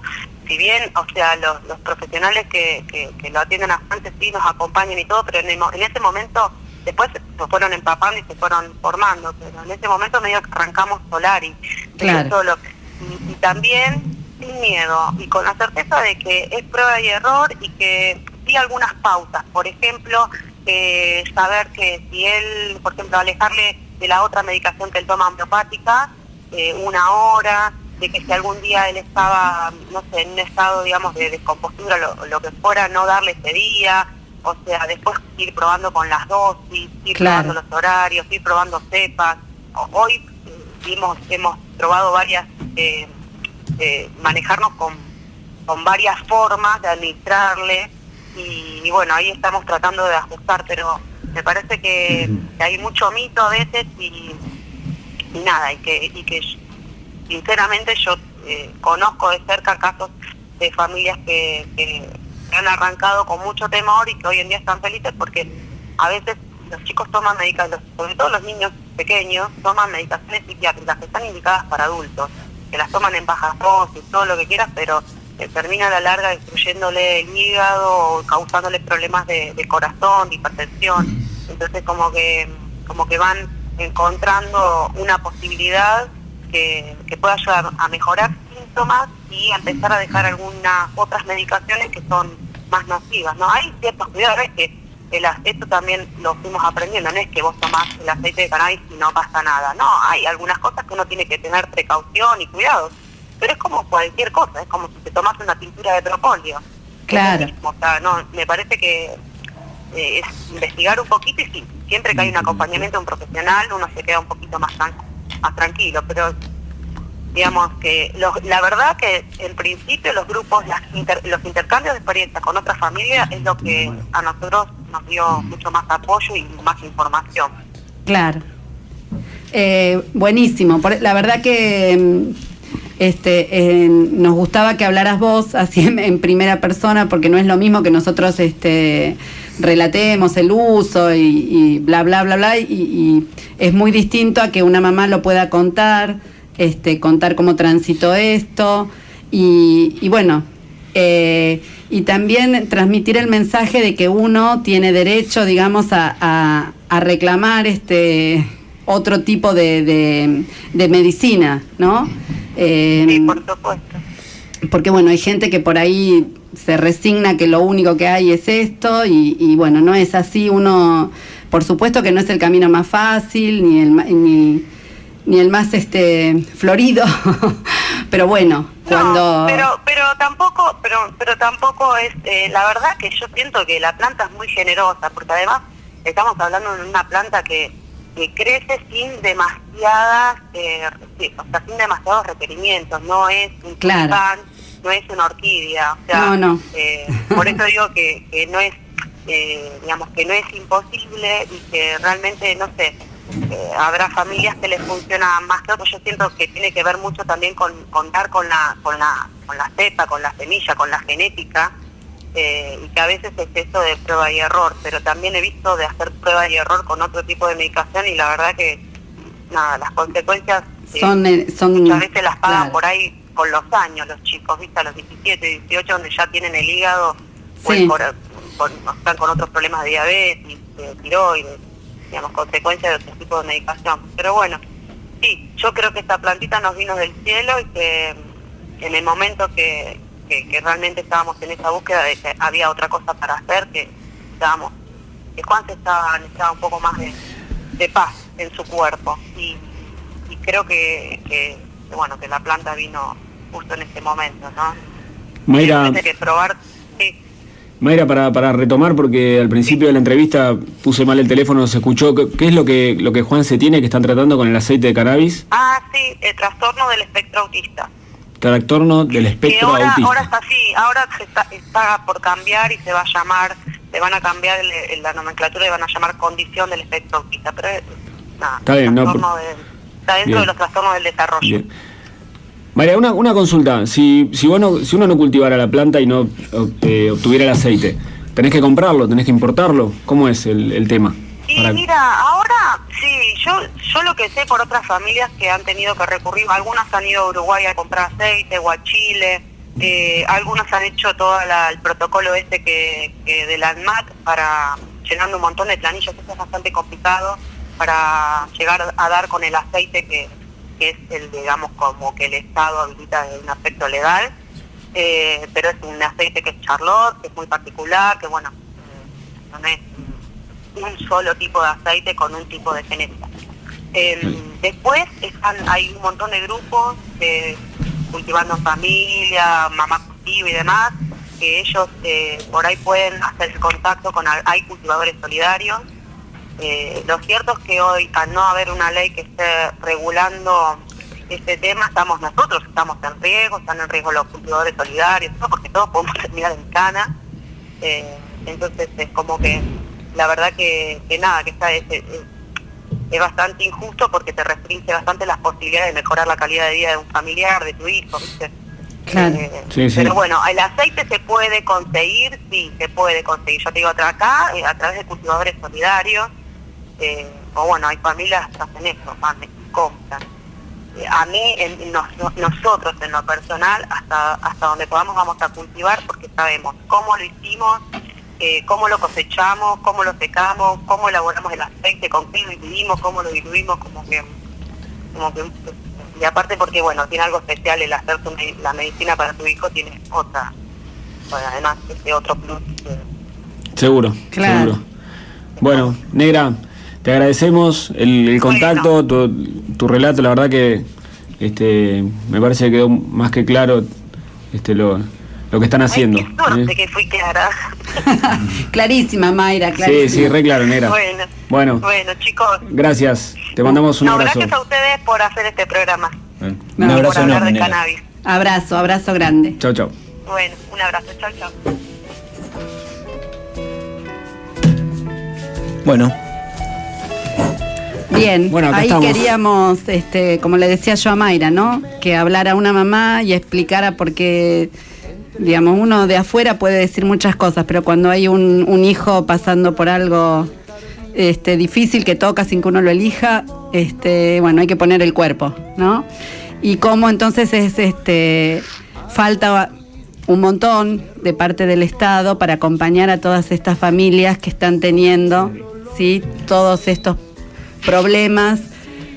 si bien, o sea, los, los profesionales que, que, que lo atienden a Fuentes sí nos acompañan y todo, pero en, el en ese momento después se, se fueron empapando y se fueron formando, pero en ese momento medio que arrancamos Solari, Claro. solo. Y, y también sin miedo y con la certeza de que es prueba y error y que sí algunas pautas, por ejemplo, eh, saber que si él, por ejemplo, alejarle de la otra medicación que él toma homeopática, eh, una hora, de que si algún día él estaba, no sé, en un estado, digamos, de descompostura, lo, lo que fuera, no darle ese día, o sea, después ir probando con las dosis, ir Claro. probando los horarios, ir probando cepas. Hoy eh, vimos, hemos probado varias, eh, eh, manejarnos con, con varias formas de administrarle y, bueno, ahí estamos tratando de ajustar, pero me parece que, hay mucho mito a veces y, y nada, y que, y que sinceramente yo eh, conozco de cerca casos de familias que, que han arrancado con mucho temor y que hoy en día están felices porque a veces los chicos toman medicaciones, sobre todo los niños pequeños, toman medicaciones psiquiátricas que están indicadas para adultos, que las toman en bajas dosis, todo lo que quieras, pero eh, termina a la larga destruyéndole el hígado o causándole problemas de, de corazón, de hipertensión. Entonces como que, como que van encontrando una posibilidad que, que pueda ayudar a mejorar síntomas y a empezar a dejar algunas otras medicaciones que son más nocivas. ¿no? Hay ciertos cuidados, es que el, esto también lo fuimos aprendiendo, no es que vos tomás el aceite de cannabis y no pasa nada, no, hay algunas cosas que uno tiene que tener precaución y cuidado. Pero es como cualquier cosa, es como si te tomas una pintura de propóleo. Claro. O sea, no, me parece que eh, es investigar un poquito y sí, siempre que hay un acompañamiento de un profesional uno se queda un poquito más, tran- más tranquilo, pero digamos que los- la verdad que en principio los grupos, las inter- los intercambios de experiencias con otras familias es lo que a nosotros nos dio mucho más apoyo y más información. Claro. Eh, buenísimo. La verdad que mm, este, nos gustaba que hablaras vos así en, primera persona, porque no es lo mismo que nosotros este, relatemos el uso y, bla, bla, bla, bla. Y, es muy distinto a que una mamá lo pueda contar, este, contar cómo transitó esto. Y, y bueno, eh, y también transmitir el mensaje de que uno tiene derecho, digamos, a, reclamar este otro tipo de medicina, ¿no? Eh, Sí, por supuesto. porque bueno, hay gente que por ahí se resigna que lo único que hay es esto y, y, bueno, no es así. Uno, por supuesto que no es el camino más fácil ni el, ni, ni el más este florido, pero bueno, cuando... Pero pero tampoco pero pero tampoco es eh, la verdad que yo siento que la planta es muy generosa porque además estamos hablando de una planta que, que crece sin demasiadas eh, o sea, sin demasiados requerimientos no es un Claro. tulipán, no es una orquídea o sea No, no. eh, por eso digo que, que no es eh, digamos que no es imposible y que realmente no sé eh, habrá familias que les funciona más que otros. Yo siento que tiene que ver mucho también con contar con la con la con la cepa, con la semilla, con la genética eh, y que a veces es eso de prueba y error. Pero también he visto de hacer prueba y error con otro tipo de medicación y la verdad que nada, las consecuencias eh, Son, eh, son muchas veces las pagan claro. por ahí con los años los chicos, viste, a los 17, 18, donde ya tienen el hígado o Sí. el cora- con- están con otros problemas de diabetes, de tiroides, digamos, consecuencias de otro tipo de medicación. Pero bueno, sí, yo creo que esta plantita nos vino del cielo y que en el momento que, que, que realmente estábamos en esa búsqueda de que había otra cosa para hacer, que estábamos, que Juan se estaba, necesitaba un poco más de, de paz en su cuerpo. Y, y creo que, que, bueno, que la planta vino justo en ese momento, ¿no? Mayra, que probar, sí. Mayra para, para retomar, porque al principio de la entrevista puse mal el teléfono, se escuchó. ¿Qué, qué es lo que, lo que Juan se tiene que están tratando con el aceite de cannabis? Ah, sí, el trastorno del espectro autista. Trastorno del espectro ahora, autista. ahora está así, ahora se está, está por cambiar y se va a llamar, se van a cambiar el- el- la nomenclatura y van a llamar condición del espectro autista, pero nada, Está bien, no, por- del- está dentro Bien. de los trastornos del desarrollo. Bien. María, una, una consulta. Si, si, no- si uno no cultivara la planta y no eh, obtuviera el aceite, ¿tenés que comprarlo? ¿Tenés que importarlo? ¿Cómo es el, el tema? Y Para- mira, ahora sí, yo yo lo que sé por otras familias que han tenido que recurrir, algunas han ido a Uruguay a comprar aceite o a Chile, eh, algunas han hecho todo la- el protocolo este que, que del ANMAT para llenando un montón de planillas, eso es bastante complicado para llegar a dar con el aceite que, que es el, digamos, como que el Estado habilita en un aspecto legal, eh, pero es un aceite que es Charlotte, que es muy particular, que bueno, eh, no es un solo tipo de aceite con un tipo de genética. Eh, después están, hay un montón de grupos de cultivando familia, mamá cultiva y demás, que ellos eh, por ahí pueden hacer contacto con, hay cultivadores solidarios. Eh, lo cierto es que hoy, al no haber una ley que esté regulando este tema, estamos nosotros, estamos en riesgo, están en riesgo los cultivadores solidarios, porque todos podemos terminar en cana. Eh, entonces es como que la verdad que, que nada, que está es, es- es bastante injusto porque te restringe bastante las posibilidades de mejorar la calidad de vida de un familiar, de tu hijo, ¿viste? Claro. Eh, Sí, sí. Pero bueno, el aceite se puede conseguir, sí, se puede conseguir. Yo te digo, acá, eh, a través de cultivadores solidarios, eh, o bueno, hay familias que hacen eso, van compran. Eh, a mí, en- nos- no- nosotros en lo personal, hasta, hasta donde podamos vamos a cultivar porque sabemos cómo lo hicimos, eh, cómo lo cosechamos, cómo lo secamos, cómo elaboramos el aceite, con qué lo diluimos, cómo lo diluimos, como que, como que y aparte porque bueno, tiene algo especial el hacer tu la medicina para tu hijo, tiene otra, bueno, además ese otro plus. Seguro, Claro. seguro. Bueno, Negra, te agradecemos el, el contacto, tu, tu relato, la verdad que, este, me parece que quedó más que claro este, lo, lo que están haciendo. Ay, qué suerte ¿eh? que fui clara. Clarísima, Mayra, clarísima. Sí, sí, re claro, negra. Bueno, Bueno, bueno, chicos. gracias. Te mandamos un no, abrazo. gracias a ustedes por hacer este programa. Eh, No, Un por abrazo hablar enorme, de cannabis. Abrazo, abrazo grande. Chau, chau. Bueno, un abrazo. Chao, chao. Bueno, Bien, Bueno, ahí estamos. queríamos, este, como le decía yo a Mayra, ¿no? Que hablara una mamá y explicara por qué, digamos, uno de afuera puede decir muchas cosas, pero cuando hay un, un hijo pasando por algo este, difícil que toca sin que uno lo elija, este, bueno, hay que poner el cuerpo, ¿no? Y cómo entonces es, este, falta un montón de parte del Estado para acompañar a todas estas familias que están teniendo, ¿sí? Todos estos problemas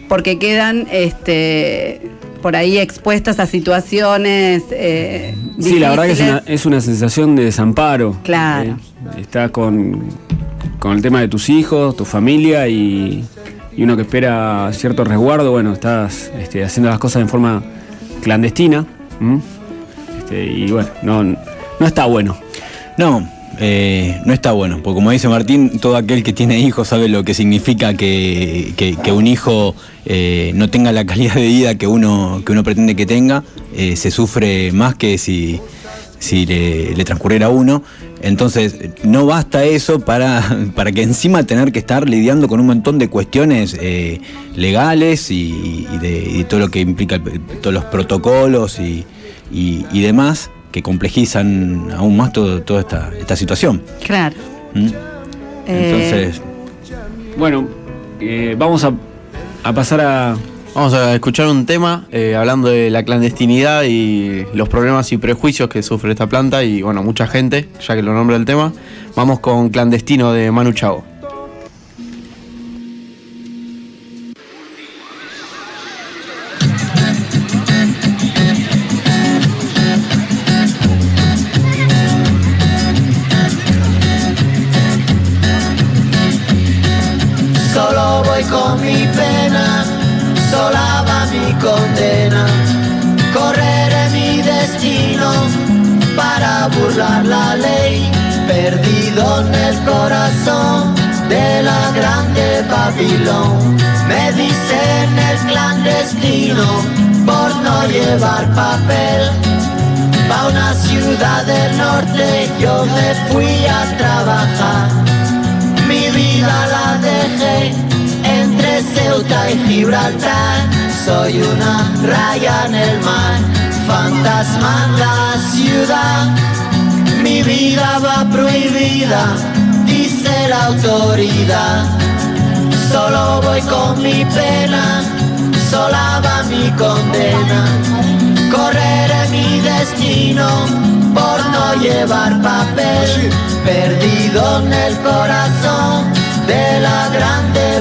porque quedan este por ahí expuestas a situaciones eh, Sí, la verdad que es una, es una sensación de desamparo. Claro. Eh, Estás con, con el tema de tus hijos, tu familia y, y uno que espera cierto resguardo. Bueno, estás este, haciendo las cosas de forma clandestina. Este, y bueno, no, no está bueno. no, eh, no está bueno, porque como dice Martín, todo aquel que tiene hijos sabe lo que significa que, un hijo eh, no tenga la calidad de vida que uno, que uno pretende que tenga, eh, se sufre más que si, si le, transcurriera a uno. Entonces, no basta eso para, para que encima tener que estar lidiando con un montón de cuestiones legales y, de, todo lo que implica todos los protocolos y- y demás que complejizan aún más todo- toda esta, esta situación. claro ¿Mm? Eh, Entonces, Bueno, eh, vamos a, a pasar a. Vamos a escuchar un tema eh, hablando de la clandestinidad y los problemas y prejuicios que sufre esta planta y bueno, mucha gente, ya que lo nombra el tema. Vamos con Clandestino de Manu Chao. Solo voy con mi pena, sola va mi condena. Correré mi destino por no llevar papel, perdido en el corazón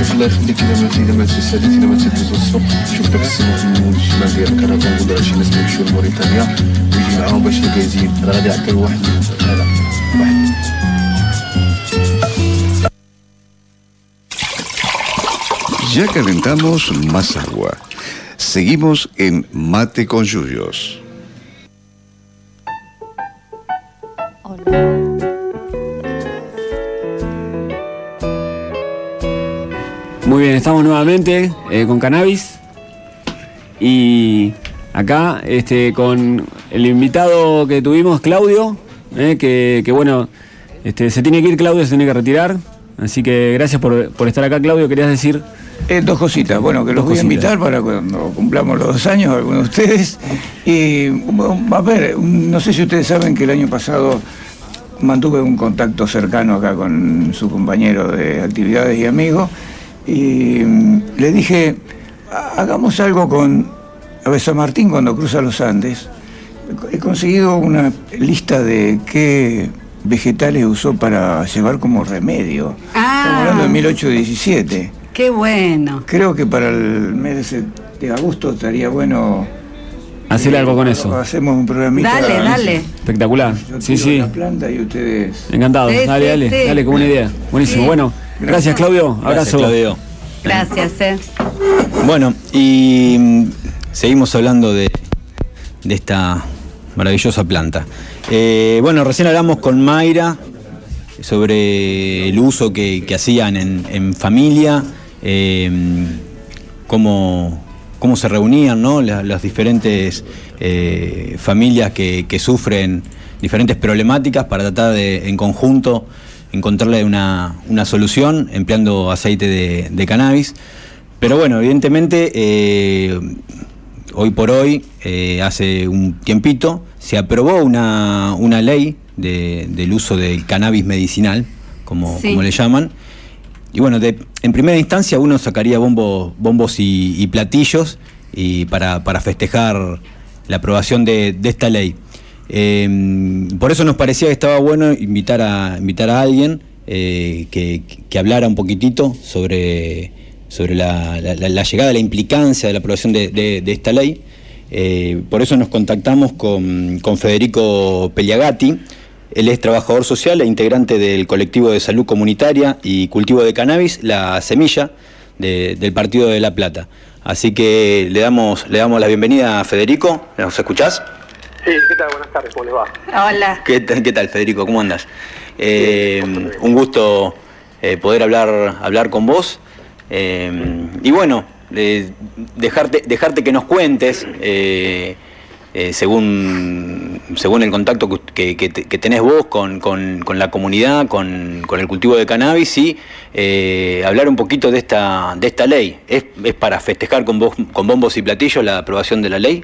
شوف الله يخليك اذا ماتي اذا ماتي ساليت اذا ماتي دوز السوق شوف داك السيمون في المول الشمال ديال الكركون ولا شي ناس يمشيو لموريتانيا ويجي معاهم باش الكازين راه غادي يعطي واحد هذا واحد Ya calentamos más agua. Seguimos en Mate con Yuyos. Muy bien, estamos nuevamente eh, con cannabis. Y acá este, con el invitado que tuvimos, Claudio, eh, que, que, bueno, este, se tiene que ir Claudio, se tiene que retirar. Así que gracias por, por estar acá, Claudio. Querías decir. Eh, dos cositas. Bueno, que los voy a invitar para cuando cumplamos los dos años, algunos de ustedes. Y a ver, no sé si ustedes saben que el año pasado mantuve un contacto cercano acá con su compañero de actividades y amigos. Y mm, le dije, hagamos algo con a ver, San Martín cuando cruza los Andes. He conseguido una lista de qué vegetales usó para llevar como remedio. Ah. Estamos hablando de 1817. Qué bueno. Creo que para el mes de agosto estaría bueno hacer algo con eso. Hacemos un programita. Dale, dale. Espectacular. sí, sí. La planta y ustedes. Encantado. dale, dale, dale, como una idea. Buenísimo. Bueno, gracias, Claudio. Abrazo. Claudio. Gracias, eh. Bueno, y mm, seguimos hablando de, de esta maravillosa planta. Eh, bueno, recién hablamos con Mayra sobre el uso que, hacían en, familia, eh, cómo, se reunían ¿no? las, diferentes eh, familias que, sufren diferentes problemáticas para tratar de, en conjunto, encontrarle una, solución empleando aceite de, cannabis. Pero bueno, evidentemente, hoy por hoy, hace un tiempito, se aprobó una, ley del uso del cannabis medicinal, como, como le llaman. Y bueno, en primera instancia uno sacaría bombos, bombos y, platillos y para, festejar la aprobación de, esta ley. Em, por eso nos parecía que estaba bueno invitar a, invitar a alguien eh, que, hablara un poquitito sobre, sobre la, llegada, la implicancia de la aprobación de esta ley. Eh, por eso nos contactamos con, Federico Peliagati. Él es trabajador social e integrante del colectivo de salud comunitaria y cultivo de cannabis, La Semilla, del Partido de La Plata. Así que le damos, le damos la bienvenida a Federico. ¿Nos escuchás? Sí, ¿qué tal? Buenas tardes, ¿cómo les va? Hola. ¿Qué, tal, Federico? ¿Cómo andas? Eh, un gusto eh, poder hablar, hablar con vos. y bueno, dejarte, dejarte que nos cuentes, eh, eh, según, según el contacto que, tenés vos con, la comunidad, con, el cultivo de cannabis, y eh, hablar un poquito de esta, de esta ley. ¿Es, para festejar con, con bombos y platillos la aprobación de la ley?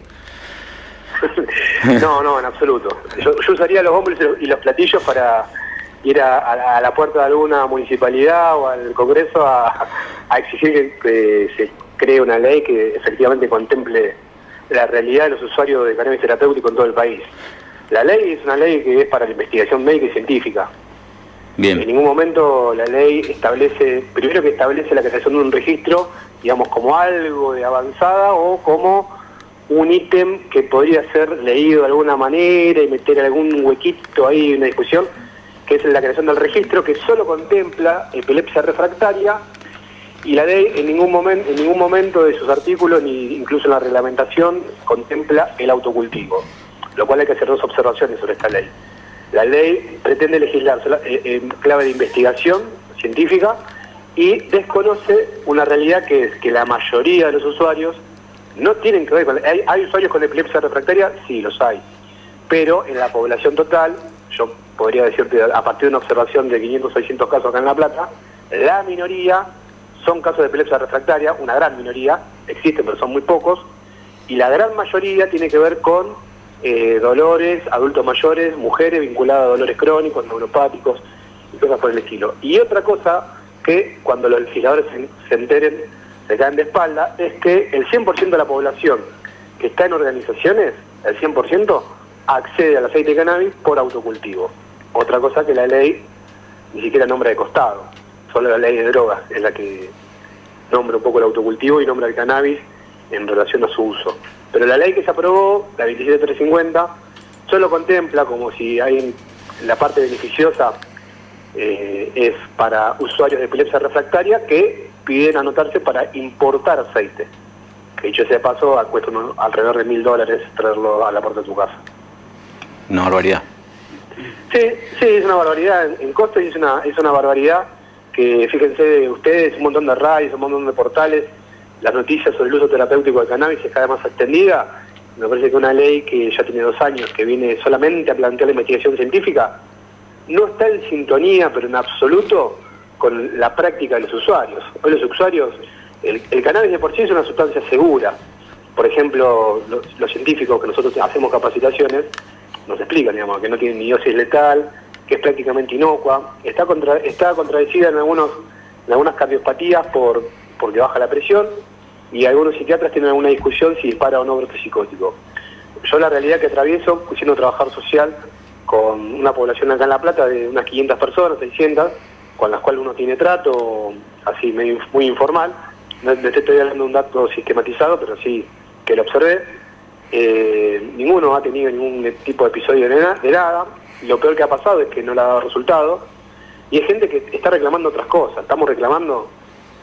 no, no, en absoluto. Yo, usaría los bombos y los platillos para ir a, la puerta de alguna municipalidad o al Congreso a, exigir que se cree una ley que efectivamente contemple la realidad de los usuarios de cannabis terapéutico en todo el país. La ley es una ley que es para la investigación médica y científica. Bien. En ningún momento la ley establece, primero que establece la creación de un registro, digamos, como algo de avanzada o como un ítem que podría ser leído de alguna manera y meter algún huequito ahí en una discusión, que es la creación del registro que solo contempla epilepsia refractaria y la ley en ningún momento, en ningún momento de sus artículos, ni incluso en la reglamentación, contempla el autocultivo, lo cual hay que hacer dos observaciones sobre esta ley. La ley pretende legislar eh, en clave de investigación científica y desconoce una realidad que es que la mayoría de los usuarios no tienen que ver con... ¿Hay, usuarios con epilepsia refractaria? Sí, los hay. Pero en la población total, yo podría decirte a partir de una observación de 500 600 casos acá en La Plata, la minoría son casos de epilepsia refractaria, una gran minoría, existen pero son muy pocos, y la gran mayoría tiene que ver con eh, dolores, adultos mayores, mujeres vinculadas a dolores crónicos, neuropáticos y cosas por el estilo. Y otra cosa que cuando los legisladores se, enteren se caen de espalda es que el 100% de la población que está en organizaciones, el 100%, accede al aceite de cannabis por autocultivo. Otra cosa que la ley ni siquiera nombra de costado solo la ley de drogas es la que nombra un poco el autocultivo y nombra el cannabis en relación a su uso. Pero la ley que se aprobó, la 27350, solo contempla como si hay la parte beneficiosa eh, es para usuarios de epilepsia refractaria que piden anotarse para importar aceite. Que dicho sea paso, cuesta alrededor de mil dólares traerlo a la puerta de tu casa. Una barbaridad. Sí, sí, es una barbaridad. En, costo y es una, es una barbaridad que fíjense ustedes, un montón de radios, un montón de portales, las noticias sobre el uso terapéutico del cannabis es cada vez más extendida me parece que una ley que ya tiene dos años, que viene solamente a plantear la investigación científica, no está en sintonía, pero en absoluto, con la práctica de los usuarios. Hoy los usuarios, el, el cannabis de por sí es una sustancia segura. Por ejemplo, los, científicos que nosotros hacemos capacitaciones nos explican, digamos, que no tiene ni dosis letal, que es prácticamente inocua, está, contra, está contradecida en, algunos, en algunas cardiopatías por, porque baja la presión y algunos psiquiatras tienen alguna discusión si dispara o no brote psicótico. Yo la realidad que atravieso, siendo trabajar social con una población acá en La Plata de unas 500 personas, 600, con las cuales uno tiene trato así muy informal, no estoy de un dato sistematizado, pero sí que lo observé, eh, ninguno ha tenido ningún tipo de episodio de, na- de nada, lo peor que ha pasado es que no le ha dado resultado, y hay gente que está reclamando otras cosas, estamos reclamando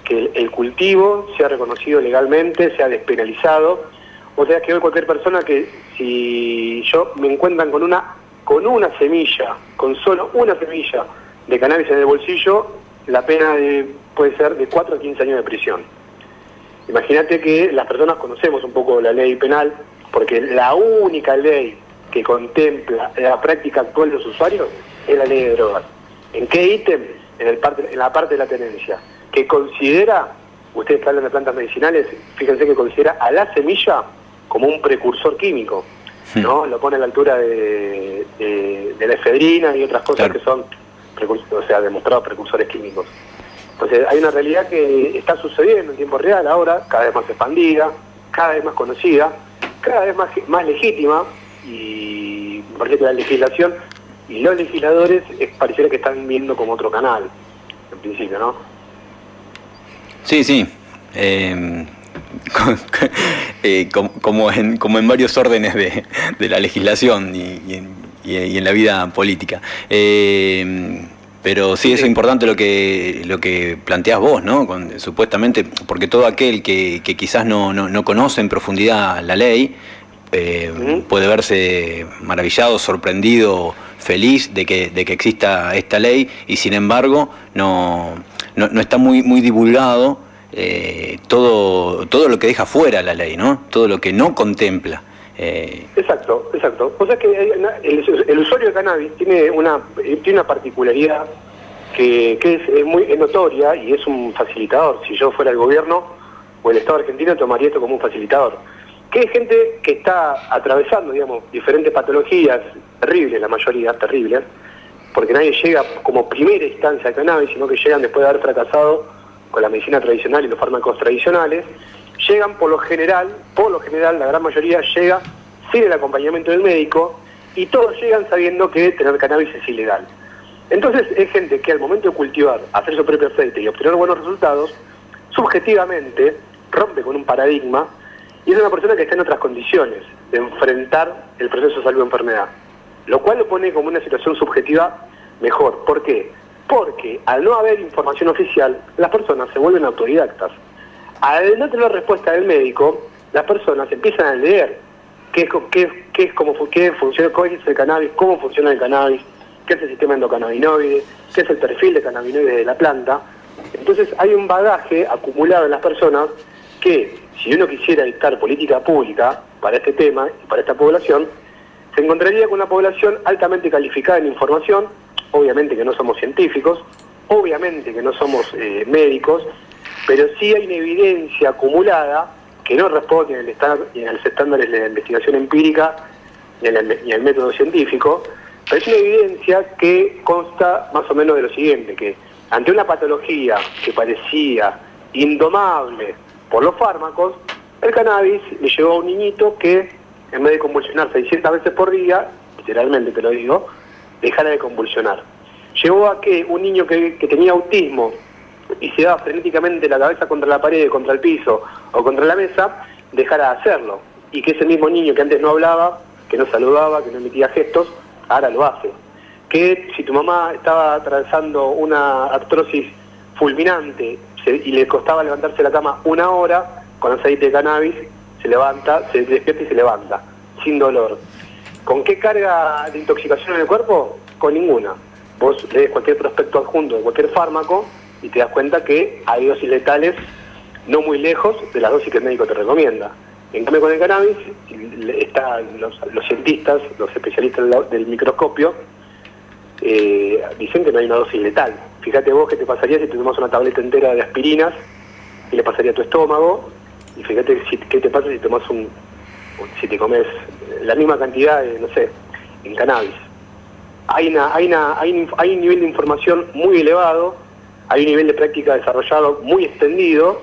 que el, el cultivo sea reconocido legalmente, sea despenalizado, o sea que hoy cualquier persona que si yo me encuentran con una con una semilla, con solo una semilla de cannabis en el bolsillo, la pena de- puede ser de 4 a 15 años de prisión. Imagínate que las personas conocemos un poco la ley penal, porque la única ley que contempla la práctica actual de los usuarios es la ley de drogas. ¿En qué ítem? En, el parte, en la parte de la tenencia, que considera, ustedes que hablan de plantas medicinales, fíjense que considera a la semilla como un precursor químico, ¿no? Lo pone a la altura de, de- de la efedrina y otras cosas que son, o sea, demostrados precursores químicos. Entonces hay una realidad que está sucediendo en tiempo real ahora, cada vez más expandida, cada vez más conocida, cada vez más, más legítima y parece que la legislación y los legisladores pareciera que están viendo como otro canal, en principio, ¿no? Sí, sí. Co- eh, com- como, en, como en varios órdenes de, de la legislación y, y en, y- y en la vida política. Eh, pero sí, eso es importante lo que, lo que planteás vos, ¿no? Con- supuestamente, porque todo aquel que, que quizás no, no, no conoce en profundidad la ley, eh, puede verse maravillado, sorprendido, feliz de que, de que exista esta ley y sin embargo no, no, no está muy, muy divulgado eh, todo, todo lo que deja fuera la ley, ¿no? Todo lo que no contempla. Eh, Exacto, exacto. O sea que una- el, usuario de cannabis tiene una, eh, tiene una particularidad que, que es, eh, muy es notoria y es un facilitador. Si yo fuera el gobierno o el Estado argentino tomaría esto como un facilitador. Que hay gente que está atravesando, digamos, diferentes patologías terribles, la mayoría terribles, porque nadie llega como primera instancia al cannabis, sino que llegan después de haber fracasado con la medicina tradicional y los fármacos tradicionales, llegan por lo general, por lo general la gran mayoría llega sin el acompañamiento del médico y todos llegan sabiendo que tener cannabis es ilegal. Entonces es gente que al momento de cultivar, hacer su propio aceite y obtener buenos resultados, subjetivamente rompe con un paradigma y es una persona que está en otras condiciones de enfrentar el proceso de salud o enfermedad. Lo cual lo pone como una situación subjetiva mejor. ¿Por qué? Porque al no haber información oficial, las personas se vuelven autodidactas. Al no tener respuesta del médico, las personas empiezan a leer qué es, qué, es cómo funciona, el cannabis, cómo funciona el cannabis, qué es el sistema endocannabinoide, qué es el perfil de cannabinoides de la planta. Entonces hay un bagaje acumulado en las personas que, si uno quisiera dictar política pública para este tema y para esta población, se encontraría con una población altamente calificada en información, obviamente que no somos científicos, obviamente que no somos eh, médicos, pero sí hay una evidencia acumulada que no responde estar- ni a los estándares de la investigación empírica ni ni al método científico, pero es una evidencia que consta más o menos de lo siguiente, que ante una patología que parecía indomable por los fármacos, el cannabis le llevó a un niñito que en vez de convulsionar 600 veces por día, literalmente te lo digo, dejara de convulsionar. Llevó a que un niño que tenía autismo y se daba frenéticamente la cabeza contra la pared, contra el piso o contra la mesa, dejara de hacerlo. Y que ese mismo niño que antes no hablaba, que no saludaba, que no emitía gestos, ahora lo hace. Que si tu mamá estaba atravesando una artrosis fulminante y le costaba levantarse la cama una hora, con aceite de cannabis, se levanta, se despierta y se levanta, sin dolor. ¿Con qué carga de intoxicación en el cuerpo? Con ninguna. Vos lees cualquier prospecto adjunto de cualquier fármaco y te das cuenta que hay dosis letales no muy lejos de las dosis que el médico te recomienda. En cambio con el cannabis, está los, los cientistas, los especialistas del, microscopio, eh, dicen que no hay una dosis letal. Fíjate vos qué te pasaría si te tomas una tableta entera de aspirinas, qué le pasaría a tu estómago, y fíjate qué te pasa si tomas un, si te comes la misma cantidad de, no sé, en cannabis. Hay, una, hay, una, hay, hay un nivel de información muy elevado, hay un nivel de práctica desarrollado muy extendido,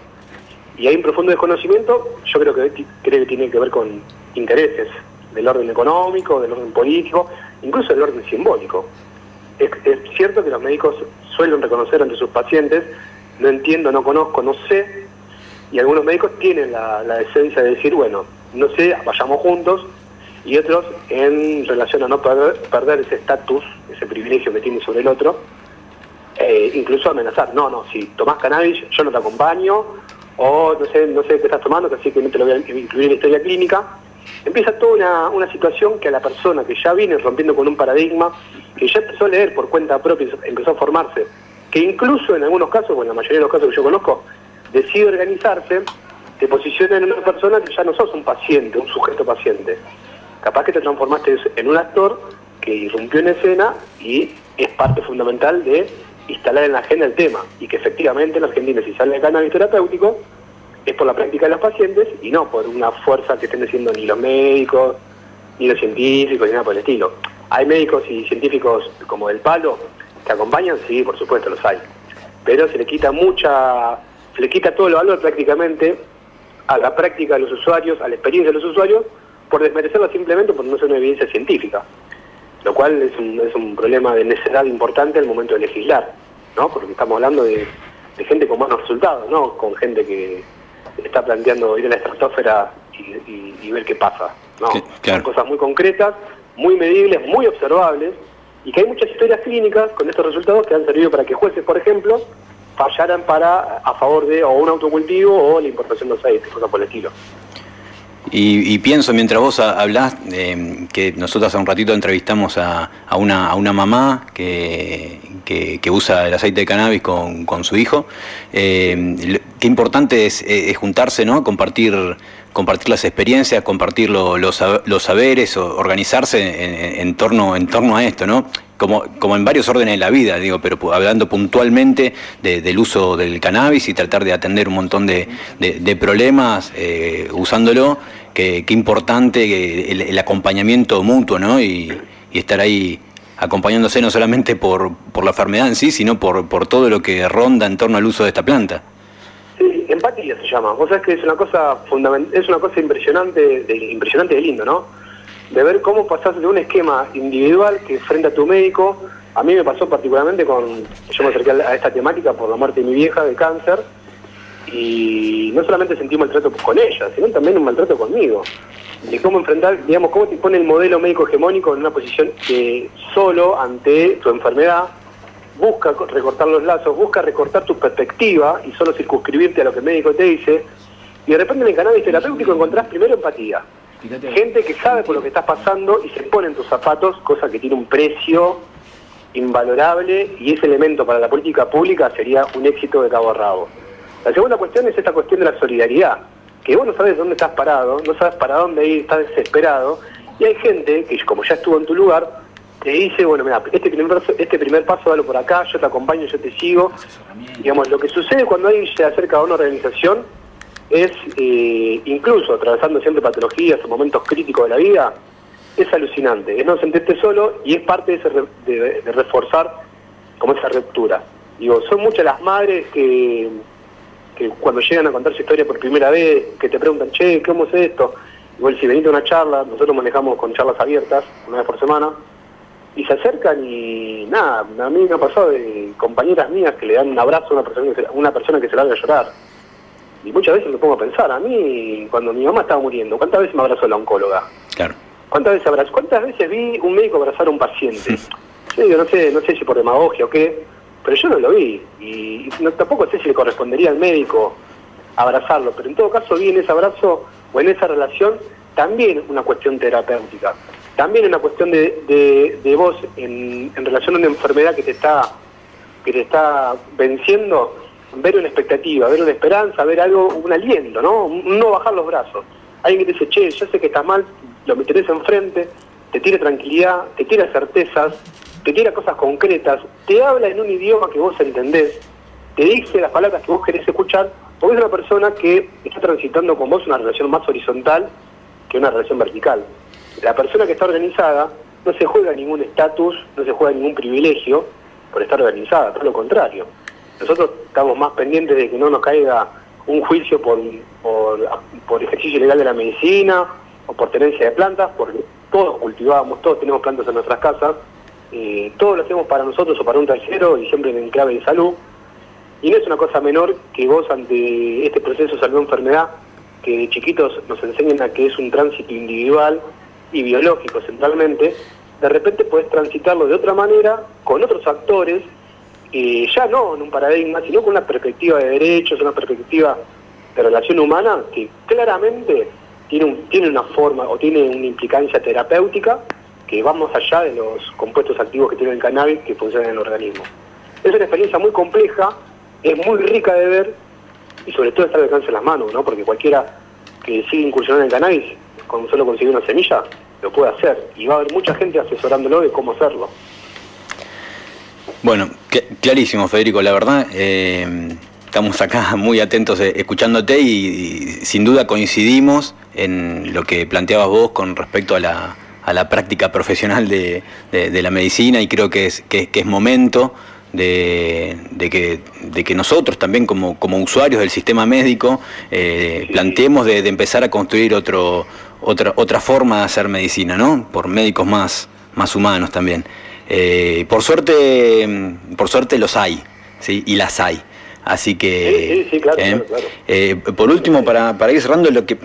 y hay un profundo desconocimiento, yo creo que, creo que tiene que ver con intereses del orden económico, del orden político, incluso del orden simbólico. Es, cierto que los médicos suelen reconocer ante sus pacientes, no entiendo, no conozco, no sé, y algunos médicos tienen la, la esencia de decir, bueno, no sé, vayamos juntos, y otros en relación a no perder ese estatus, ese privilegio que tiene sobre el otro, eh, incluso amenazar, no, no, si tomás cannabis yo no te acompaño, o no sé, no sé qué estás tomando, así que no te lo voy a incluir en la historia clínica. Empieza toda una, una situación que a la persona que ya viene rompiendo con un paradigma, que ya empezó a leer por cuenta propia, empezó a formarse, que incluso en algunos casos, o en la mayoría de los casos que yo conozco, decide organizarse, te posiciona en una persona que ya no sos un paciente, un sujeto paciente. Capaz que te transformaste en un actor que irrumpió en escena y es parte fundamental de instalar en la agenda el tema y que efectivamente en Argentina si sale el cannabis terapéutico es por la práctica de los pacientes y no por una fuerza que estén diciendo ni los médicos, ni los científicos, ni nada por el estilo. ¿Hay médicos y científicos como del palo que acompañan? Sí, por supuesto, los hay. Pero se le quita mucha, se le quita todo el valor prácticamente a la práctica de los usuarios, a la experiencia de los usuarios, por desmerecerla simplemente por no ser una evidencia científica. Lo cual es un, es un problema de necedad importante al momento de legislar, ¿no? Porque estamos hablando de, de gente con buenos resultados, ¿no? Con gente que está planteando ir a la estratosfera y, y- y ver qué pasa, ¿no? Son cosas muy concretas, muy medibles, muy observables, y que hay muchas historias clínicas con estos resultados que han servido para que jueces, por ejemplo, fallaran para a favor de o un autocultivo o la importación de aceites, cosas por el estilo. Y, pienso, mientras vos ha- hablás, eh, que nosotros hace un ratito entrevistamos a, a una, a una mamá que, que- usa el aceite de cannabis con, con su hijo. Eh, qué importante es, eh, es juntarse, ¿no? Compartir, compartir las experiencias, compartir lo- los, los saberes, organizarse en, torno, en torno a esto, ¿no? Como, como en varios órdenes de la vida, digo, pero hablando puntualmente de- del uso del cannabis y tratar de atender un montón de, de- de problemas eh, usándolo, que, que importante el, acompañamiento mutuo, ¿no? Y, y estar ahí acompañándose no solamente por, por la enfermedad en sí, sino por, por todo lo que ronda en torno al uso de esta planta. Sí, empatía se llama. Vos sabés que es una cosa fundamental, es una cosa impresionante, de, impresionante de lindo, ¿no? De ver cómo pasás de un esquema individual que frente a tu médico, a mí me pasó particularmente con, yo me acerqué a esta temática por la muerte de mi vieja de cáncer, y no solamente sentí un maltrato con ella, sino también un maltrato conmigo. De cómo enfrentar, digamos, cómo te pone el modelo médico hegemónico en una posición que solo ante tu enfermedad busca co- recortar los lazos, busca recortar tu perspectiva y solo circunscribirte a lo que el médico te dice. Y de repente en el cannabis terapéutico encontrás primero empatía. Gente que sabe por lo que estás pasando y se pone en tus zapatos, cosa que tiene un precio invalorable y ese elemento para la política pública sería un éxito de cabo a rabo. La segunda cuestión es esta cuestión de la solidaridad, que vos no sabes dónde estás parado, no sabes para dónde ir, estás desesperado, y hay gente que como ya estuvo en tu lugar, te dice, bueno, mira, este primer, paso- este primer paso dalo por acá, yo te acompaño, yo te sigo. Digamos, lo que sucede cuando alguien se acerca a una organización es, eh, incluso atravesando siempre patologías o momentos críticos de la vida, es alucinante, es no sentirte solo y es parte de, de reforzar como esa ruptura. Digo, son muchas las madres que, que cuando llegan a contar su historia por primera vez, que te preguntan, che, ¿cómo es esto? Igual si veniste a una charla, nosotros manejamos con charlas abiertas, una vez por semana, y se acercan y nada, a mí me ha pasado de compañeras mías que le dan un abrazo a una persona que se, una persona que se larga a llorar. Y muchas veces me pongo a pensar, a mí, cuando mi mamá estaba muriendo, ¿cuántas veces me abrazó la oncóloga? Claro. ¿Cuántas veces, abrazó? ¿Cuántas veces vi un médico abrazar a un paciente? Yo digo, no sé, no sé si por demagogia o qué, pero yo no lo vi. Y tampoco sé si le correspondería al médico abrazarlo, pero en todo caso vi en ese abrazo o en esa relación también una cuestión terapéutica. También una cuestión de, de, vos en, en relación a una enfermedad que te está que te está venciendo, ver una expectativa, ver una esperanza, ver algo, un aliento, ¿no? No bajar los brazos. alguien que te dice, che, yo sé que está mal, lo meterés enfrente, te tira tranquilidad, te tira certezas, te tira cosas concretas, te habla en un idioma que vos entendés, te dice las palabras que vos querés escuchar, porque es una persona que está transitando con vos una relación más horizontal que una relación vertical. La persona que está organizada no se juega ningún estatus, no se juega ningún privilegio por estar organizada, todo lo contrario. Nosotros estamos más pendientes de que no nos caiga un juicio por ejercicio ilegal de la medicina o por tenencia de plantas, porque todos cultivamos, todos tenemos plantas en nuestras casas, eh, todo lo hacemos para nosotros o para un tercero y siempre en clave de salud. Y no es una cosa menor que vos ante este proceso de salud-enfermedad, que de chiquitos nos enseñan a que es un tránsito individual y biológico centralmente, de repente puedes transitarlo de otra manera, con otros actores, eh, ya no en un paradigma, sino con una perspectiva de derechos, una perspectiva de relación humana que claramente tiene una forma o tiene una implicancia terapéutica que va más allá de los compuestos activos que tiene el cannabis que funcionan en el organismo. Es una experiencia muy compleja, es muy rica de ver y sobre todo está al alcance de las manos, ¿no? Porque cualquiera que sigue incursionando en el cannabis, con solo conseguir una semilla, lo puede hacer. Y va a haber mucha gente asesorándolo de cómo hacerlo. Bueno, clarísimo, Federico, la verdad. Eh, estamos acá muy atentos eh, escuchándote y, sin duda coincidimos en lo que planteabas vos con respecto a la, a la práctica profesional de, de, la medicina y creo que es, que, es momento de, de, que, de que nosotros también como, como usuarios del sistema médico eh, planteemos de, empezar a construir otro, otra, otra forma de hacer medicina, ¿no? Por médicos más, más humanos también. Eh, por suerte, por suerte los hay, ¿sí? Y las hay. Así que, ¿eh? Eh, por último, para, para, ir cerrando, lo que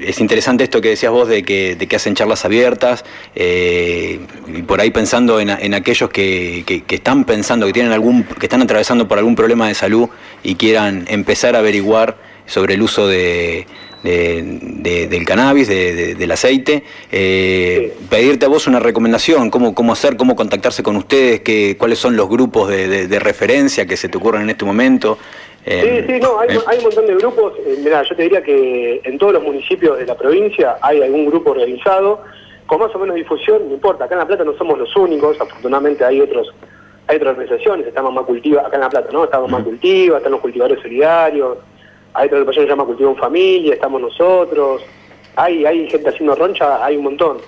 es interesante esto que decías vos de que, de que hacen charlas abiertas, y por ahí pensando en, en aquellos que, que, que, están pensando, que tienen algún, que están atravesando por algún problema de salud y quieran empezar a averiguar sobre el uso de, del cannabis, del aceite. Eh, pedirte a vos una recomendación, cómo, cómo hacer, cómo contactarse con ustedes, qué, cuáles son los grupos de, referencia que se te ocurren en este momento. Eh, sí, sí, no, hay, eh. hay, un montón de grupos. mira, yo te diría que en todos los municipios de la provincia hay algún grupo organizado, con más o menos difusión, no importa, acá en La Plata no somos los únicos, afortunadamente hay otros hay otras organizaciones, estamos más Cultiva, acá en La Plata, ¿no? Estamos más Cultiva, están los cultivadores solidarios, hay otro que se llama Cultivo en Familia, estamos nosotros, hay, hay gente haciendo roncha, hay un montón.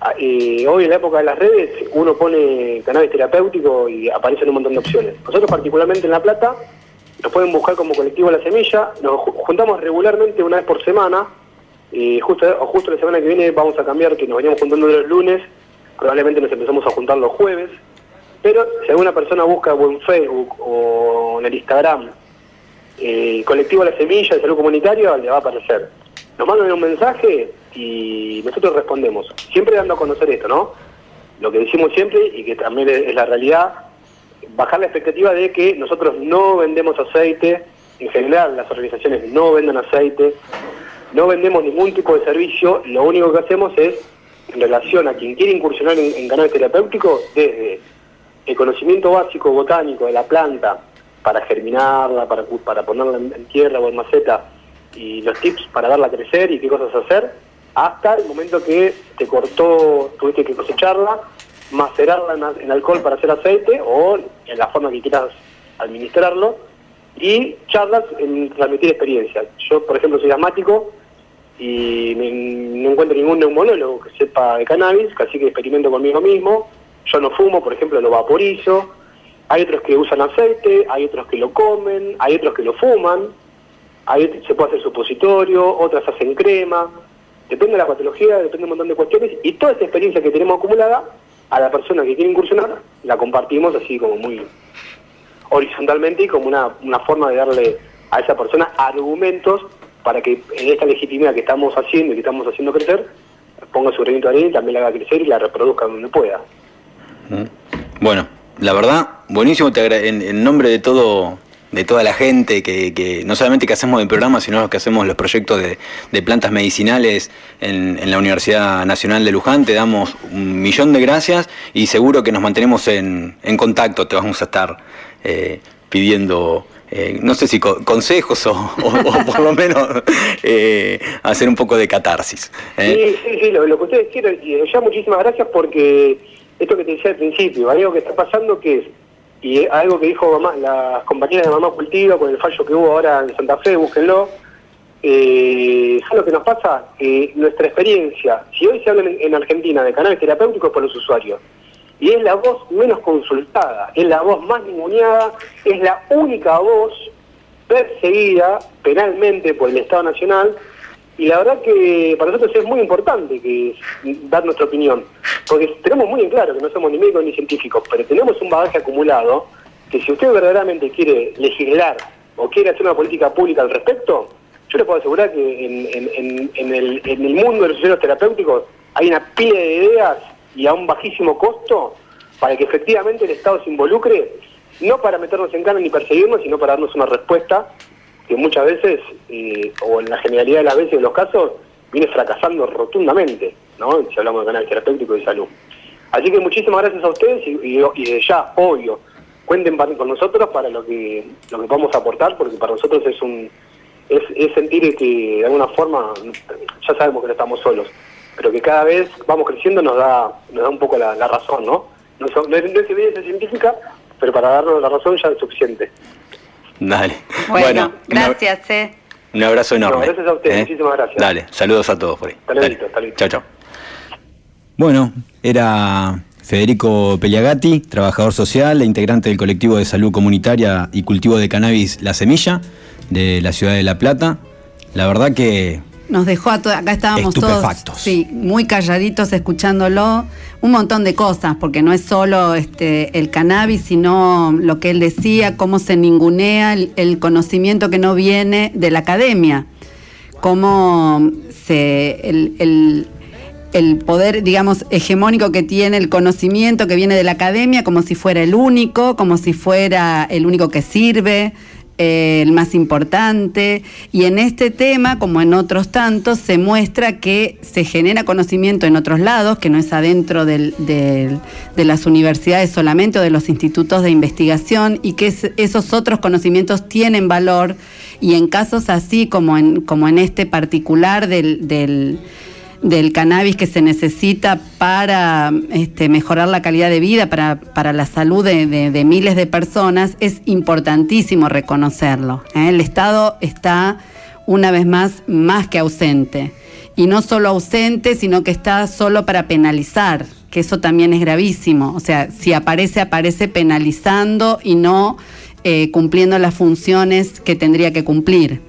Ah, hoy en la época de las redes uno pone cannabis terapéutico y aparecen un montón de opciones. Nosotros particularmente en La Plata nos pueden buscar como colectivo La Semilla, nos juntamos regularmente una vez por semana, y justo, justo la semana que viene vamos a cambiar, que nos veníamos juntando los lunes, probablemente nos empezamos a juntar los jueves, pero si alguna persona busca en Facebook o en el Instagram eh, colectivo La Semilla de Salud Comunitaria le va a aparecer. Nos mandan un mensaje y nosotros respondemos. Siempre dando a conocer esto, ¿no? Lo que decimos siempre y que también es, la realidad, bajar la expectativa de que nosotros no vendemos aceite, en general las organizaciones no venden aceite, no vendemos ningún tipo de servicio, lo único que hacemos es, en relación a quien quiere incursionar en, en canales terapéuticos, desde el conocimiento básico botánico de la planta, para germinarla, para, para ponerla en, tierra o en maceta, y los tips para darla a crecer y qué cosas hacer, hasta el momento que te cortó, tuviste que cosecharla, macerarla en, alcohol para hacer aceite o en la forma que quieras administrarlo, y charlas en transmitir experiencias. Yo, por ejemplo, soy asmático y no encuentro ningún neumólogo que sepa de cannabis, así que experimento conmigo mismo. Yo no fumo, por ejemplo, lo vaporizo, hay otros que usan aceite, hay otros que lo comen, hay otros que lo fuman, se puede hacer supositorio, otras hacen crema, depende de la patología, depende de un montón de cuestiones, y toda esa experiencia que tenemos acumulada, a la persona que quiere incursionar, la compartimos así como muy horizontalmente y como una, una forma de darle a esa persona argumentos para que en esta legitimidad que estamos haciendo y que estamos haciendo crecer, ponga su granito de arena y también la haga crecer y la reproduzca donde pueda. Mm. Bueno, la verdad, buenísimo, te en, nombre de todo de toda la gente que, no solamente que hacemos el programa, sino que hacemos los proyectos de, plantas medicinales en, la Universidad Nacional de Luján. Te damos un millón de gracias y seguro que nos mantenemos en, contacto. Te vamos a estar eh, pidiendo eh, no sé si co- consejos o, o- por lo menos eh, hacer un poco de catarsis. ¿eh? Sí, sí, sí, lo, lo que ustedes quieran. Y ya muchísimas gracias porque esto que te decía al principio, algo que está pasando que es, y algo que dijo mamá, las compañeras de Mamá Cultiva con el fallo que hubo ahora en Santa Fe, búsquenlo. Eh, ¿Sabes lo que nos pasa? Que nuestra experiencia, si hoy se habla en, en Argentina de canales terapéuticos por los usuarios, y es la voz menos consultada, es la voz más ninguneada, es la única voz perseguida penalmente por el Estado Nacional y la verdad que para nosotros es muy importante que dar nuestra opinión, porque tenemos muy en claro que no somos ni médicos ni científicos, pero tenemos un bagaje acumulado que si usted verdaderamente quiere legislar o quiere hacer una política pública al respecto, yo le puedo asegurar que en, el mundo de los usuarios terapéuticos hay una pila de ideas y a un bajísimo costo para que efectivamente el Estado se involucre, no para meternos en cana ni perseguirnos, sino para darnos una respuesta que muchas veces, eh, o en la generalidad de las veces de los casos, viene fracasando rotundamente, ¿no? Si hablamos de canal terapéutico de salud. Así que muchísimas gracias a ustedes y, ya, obvio, cuenten con nosotros para lo que lo que podamos aportar, porque para nosotros es un es, sentir que de alguna forma, ya sabemos que no estamos solos, pero que cada vez vamos creciendo nos da nos da un poco la, razón, ¿no? No, no es, no es evidencia científica, pero para darnos la razón ya es suficiente. Dale. Bueno, gracias, eh. Un abrazo enorme. No, gracias a ustedes, ¿eh? muchísimas gracias. Dale, saludos a todos por ahí. Hasta luego, hasta luego. Chao, chao. Bueno, era Federico Peliagati, trabajador social e integrante del colectivo de salud comunitaria y cultivo de cannabis La Semilla de la ciudad de La Plata. La verdad que Nos dejó a todos, acá estábamos todos sí, muy calladitos escuchándolo, un montón de cosas, porque no es solo este, el cannabis, sino lo que él decía, cómo se ningunea el, el conocimiento que no viene de la academia, cómo se, el, el- el poder, digamos, hegemónico que tiene el conocimiento que viene de la academia, como si fuera el único, como si fuera el único que sirve, eh, el más importante. Y en este tema, como en otros tantos, se muestra que se genera conocimiento en otros lados, que no es adentro del- de las universidades solamente o de los institutos de investigación, y que es- esos otros conocimientos tienen valor. Y en casos así como en, como en este particular del del cannabis que se necesita para este, mejorar la calidad de vida, para, para la salud de, miles de personas, es importantísimo reconocerlo. ¿eh? El Estado está una vez más más que ausente. Y no solo ausente, sino que está solo para penalizar, que eso también es gravísimo. O sea, si aparece, aparece penalizando y no eh, cumpliendo las funciones que tendría que cumplir.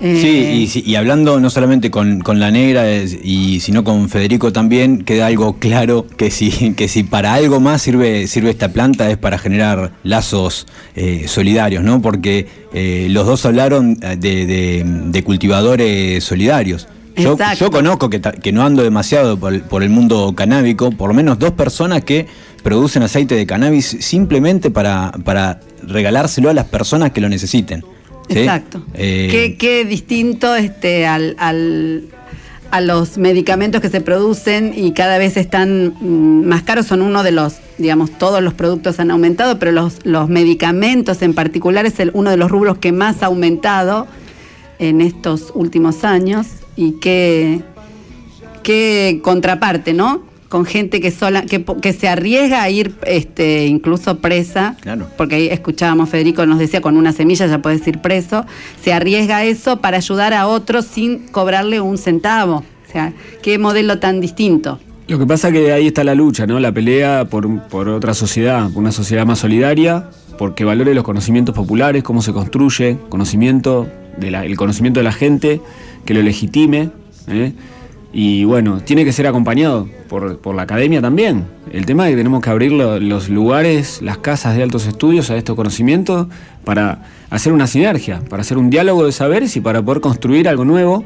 Eh, Sí, y, si- y hablando no solamente con, con la negra, es- y sino con Federico también, queda algo claro que si, que si para algo más sirve, sirve esta planta es para generar lazos eh, solidarios, ¿no? Porque eh, los dos hablaron eh, de, de- de cultivadores solidarios. Yo, yo conozco que, que no ando demasiado por el, por el mundo canábico, por lo menos dos personas que producen aceite de cannabis simplemente para, para regalárselo a las personas que lo necesiten. ¿Sí? Exacto. Eh, Qué, qué distinto este, al, al- a los medicamentos que se producen y cada vez están mm, más caros. Son uno de los, digamos, todos los productos han aumentado, pero los, los medicamentos en particular es el- uno de los rubros que más ha aumentado en estos últimos años y qué, qué contraparte, ¿no? Con gente que sola, que, se arriesga a ir este, incluso presa, Claro. porque ahí escuchábamos, Federico nos decía, con una semilla ya puedes ir preso, se arriesga a eso para ayudar a otros sin cobrarle un centavo. O sea, qué modelo tan distinto. Lo que pasa que ahí está la lucha, ¿no? La pelea por, por otra sociedad, por una sociedad más solidaria, porque valore los conocimientos populares, cómo se construye, conocimiento de la- el conocimiento de la gente, que lo legitime, ¿eh? Y bueno, tiene que ser acompañado por, por la academia también. El tema es que tenemos que abrir lo- los lugares, las casas de altos estudios a estos conocimientos para hacer una sinergia, para hacer un diálogo de saberes y para poder construir algo nuevo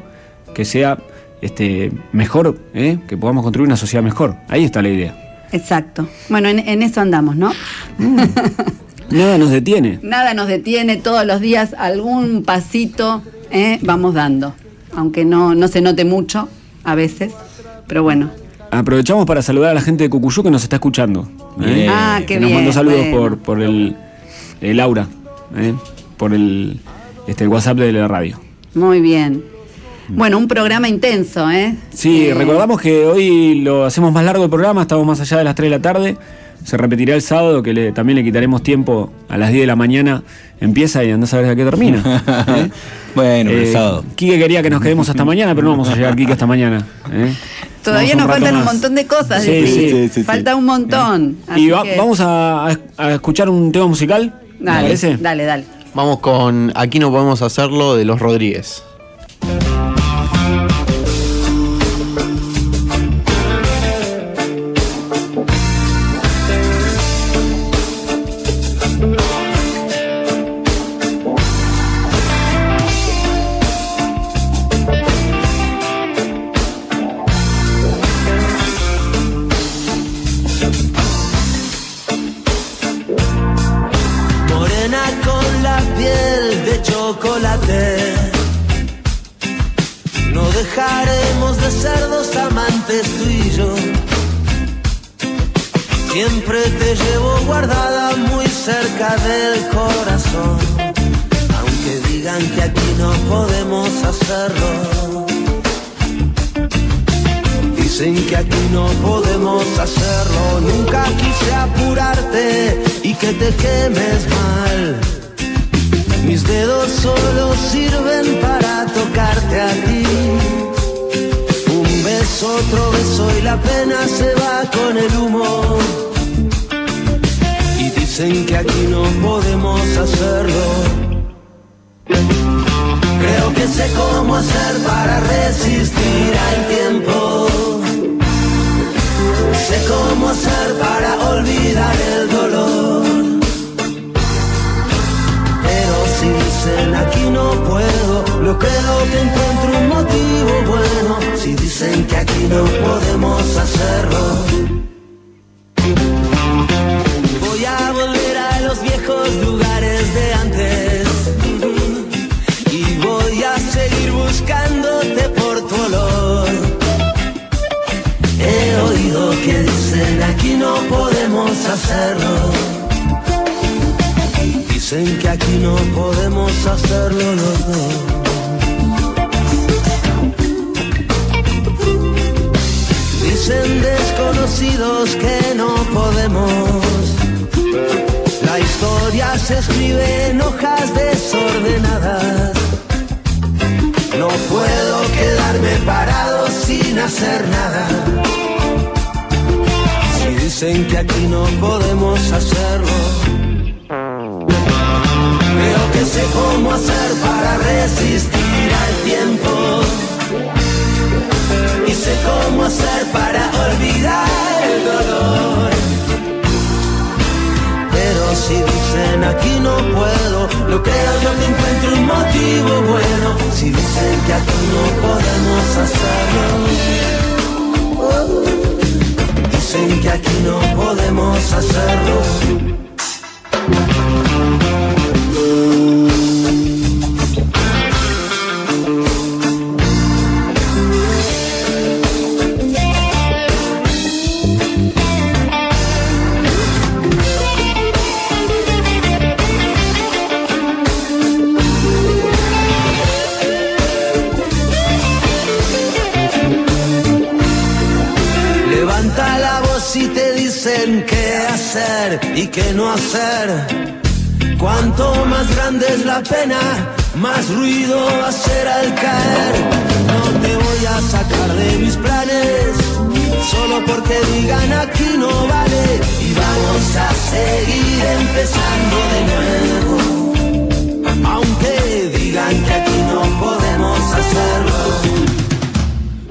que sea este, mejor, ¿eh? que podamos construir una sociedad mejor. Ahí está la idea. Exacto. Bueno, en, en eso andamos, ¿no? Nada nos detiene. Nada nos detiene, todos los días algún pasito ¿eh? vamos dando, aunque no, no se note mucho a veces, pero bueno. Aprovechamos para saludar a la gente de Cucuyú que nos está escuchando. ¿eh? Ah, qué que nos bien, mandó saludos bueno. por, por el, eh, Laura, eh, por el, este, el WhatsApp de la radio. Muy bien. Bueno, un programa intenso, ¿eh? Sí, Eh, recordamos que hoy lo hacemos más largo el programa, estamos más allá de las 3 de la tarde. Se repetirá el sábado, que le- también le quitaremos tiempo a las 10 de la mañana. Empieza y andás a ver a qué termina. ¿eh? Bueno, pero Eh, el sábado. Quique quería que nos quedemos hasta mañana, pero no vamos a llegar, Quique, hasta mañana. ¿eh? Todavía nos faltan un montón de cosas. Sí, sí, sí, sí, Falta sí. un montón. Y así va- que- vamos a, a- escuchar un tema musical. ¿te Dale, parece? dale, dale. Vamos con Aquí no podemos hacerlo de los Rodríguez.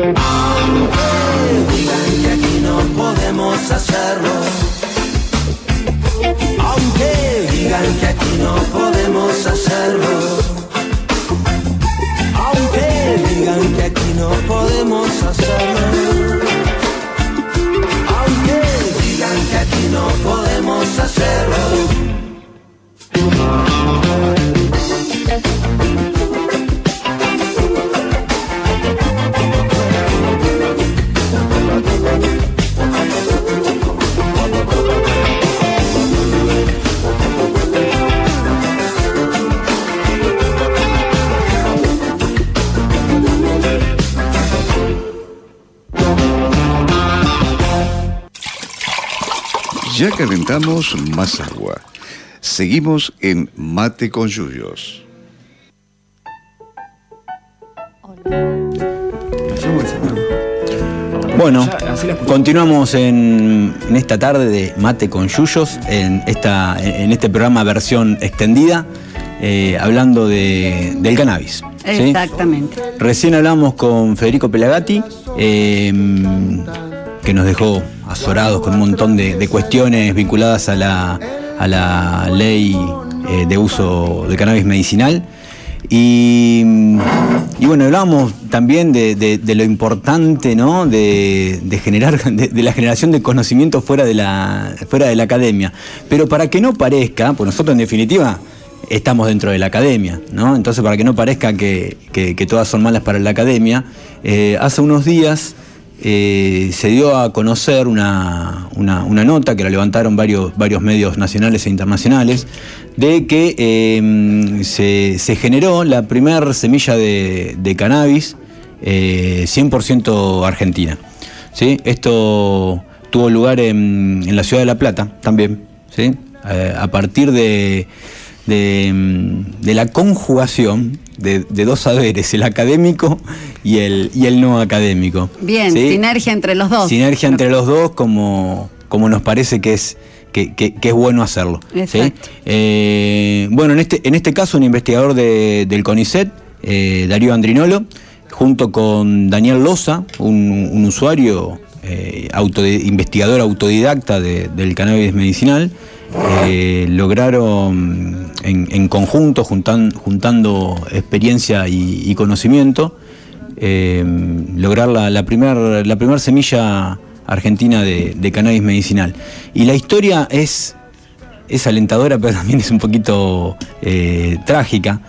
Aunque digan que aquí no podemos hacerlo. Aunque digan que aquí no podemos hacerlo. Aunque digan que aquí no podemos hacerlo. Aunque digan que aquí no podemos hacerlo. Ya calentamos más agua. Seguimos en Mate con Yuyos. Bueno, continuamos en, en esta tarde de Mate con Yuyos, en, esta, en este programa versión extendida, eh, hablando de- del cannabis. ¿sí? Exactamente. Recién hablamos con Federico Pelagatti, eh, que nos dejó azorados con un montón de, cuestiones vinculadas a la, a la ley eh, de uso de cannabis medicinal. Y, bueno, hablábamos también de, lo importante ¿no? de, generar, de, la generación de conocimiento fuera de, la, fuera de la academia. Pero para que no parezca, pues nosotros en definitiva estamos dentro de la academia, ¿no? Entonces, para que no parezca que, que- que todas son malas para la academia, eh, hace unos días eh, se dio a conocer una, una- nota que la levantaron varios, varios medios nacionales e internacionales, de que eh, se, generó la primer semilla de, cannabis eh, 100% argentina. ¿sí? Esto tuvo lugar en, en la ciudad de La Plata también, ¿sí? Eh, a partir de, de, de la conjugación de, de dos saberes, el académico y el, y el no académico. Bien, ¿sí? sinergia entre los dos. Sinergia entre los dos como, como nos parece que es, que, que- que es bueno hacerlo. Eh, bueno, en este, en este caso un investigador de- del CONICET, eh, Darío Andrinolo, junto con Daniel Loza, un, un usuario, eh, autodi- investigador autodidacta de- del cannabis medicinal, eh, lograron en, conjunto, juntan- juntando experiencia y, conocimiento, eh, lograr la, primera la primer semilla argentina de, de cannabis medicinal. Y la historia es, es alentadora, pero también es un poquito eh, trágica,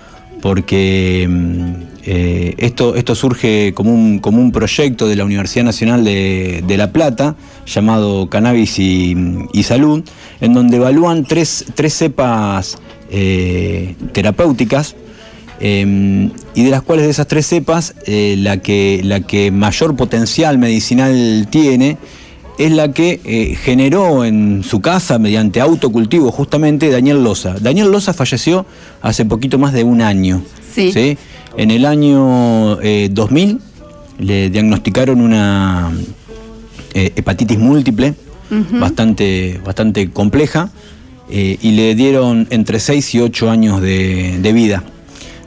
porque mm, eh, esto, esto surge como un, como un proyecto de la Universidad Nacional de, de La Plata, llamado Cannabis y, y Salud, en donde evalúan tres, tres cepas eh, terapéuticas eh, y de las cuales de esas tres cepas, eh, la, que, la que mayor potencial medicinal tiene es la que eh, generó en su casa, mediante autocultivo justamente, Daniel Loza. Daniel Loza falleció hace poquito más de un año. Sí. En el año eh, 2000 le diagnosticaron una eh, hepatitis múltiple bastante, bastante compleja eh, y le dieron entre 6 y 8 años de, de vida.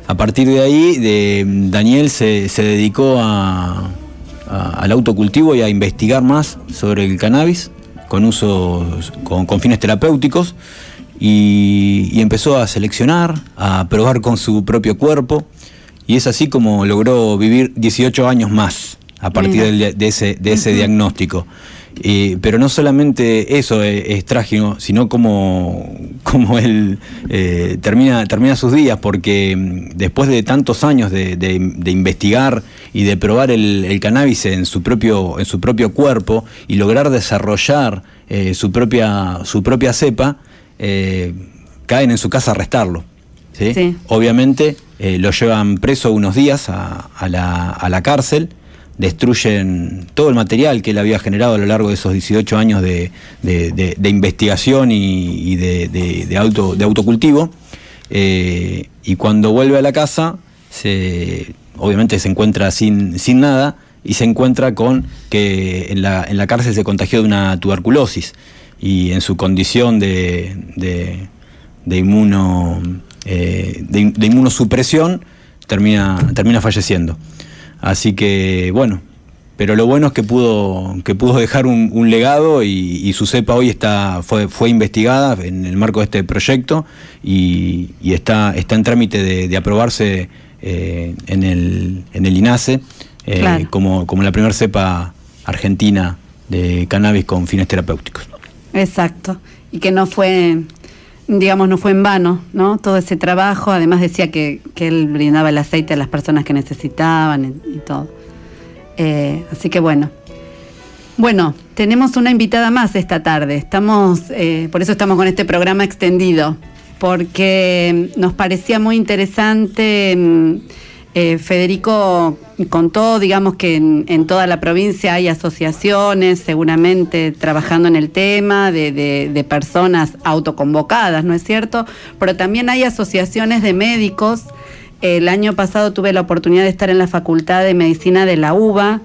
A partir de ahí, de, Daniel se, se dedicó a- a- al autocultivo y a investigar más sobre el cannabis con usos, con, con fines terapéuticos y, y empezó a seleccionar, a probar con su propio cuerpo y es así como logró vivir 18 años más a partir de ese, de ese diagnóstico. Eh, pero no solamente eso es, es trágico, sino como, como él eh, termina, termina sus días, porque mm, después de tantos años de, de- de investigar y de probar el, el cannabis en su propio, en su propio cuerpo y lograr desarrollar eh, su, propia, su propia cepa, eh, caen en su casa a arrestarlo. ¿Sí? Sí. Obviamente eh, lo llevan preso unos días a, a la, a la cárcel, destruyen todo el material que él había generado a lo largo de esos 18 años de, de- de- de investigación y, y de, auto, de autocultivo. eh, y cuando vuelve a la casa, se, obviamente se encuentra sin, sin nada y se encuentra con que en la, en la cárcel se contagió de una tuberculosis y en su condición de, de, de inmuno, eh, de, de inmunosupresión termina, termina falleciendo. Así que bueno, pero lo bueno es que pudo, que pudo dejar un, un legado y, y su cepa hoy está, fue, fue investigada en el marco de este proyecto y, y está, está en trámite de, de aprobarse eh, en, el, en el INASE eh, Claro. como, como la primera cepa argentina de cannabis con fines terapéuticos. Exacto. Y que no fue, digamos, no fue en vano, ¿no? Todo ese trabajo. Además decía que, que él brindaba el aceite a las personas que necesitaban y, todo. Eh, así que bueno. Bueno, tenemos una invitada más esta tarde. Estamos, eh, por eso estamos con este programa extendido, porque nos parecía muy interesante mm, Eh, Federico contó, digamos, que en, toda la provincia hay asociaciones, seguramente trabajando en el tema, de- de personas autoconvocadas, ¿no es cierto? Pero también hay asociaciones de médicos. El año pasado tuve la oportunidad de estar en la Facultad de Medicina de la UBA,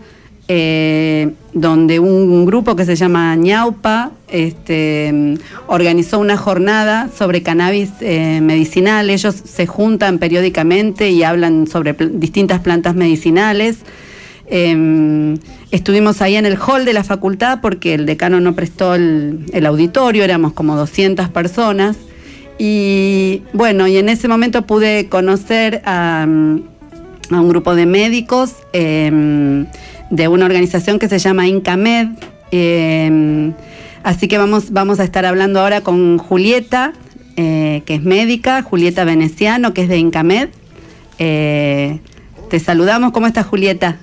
eh, donde un grupo que se llama ñaupa este, organizó una jornada sobre cannabis eh, medicinal. Ellos se juntan periódicamente y hablan sobre distintas plantas medicinales. Eh, estuvimos ahí en el hall de la facultad porque el decano no prestó el, auditorio, éramos como 200 personas. Y bueno, y en ese momento pude conocer a, mm, un grupo de médicos eh, de una organización que se llama Incamed. eh, así que vamos, vamos a estar hablando ahora con Julieta, eh, que es médica, Julieta Veneciano, que es de Incamed. Eh, te saludamos, ¿cómo estás Julieta?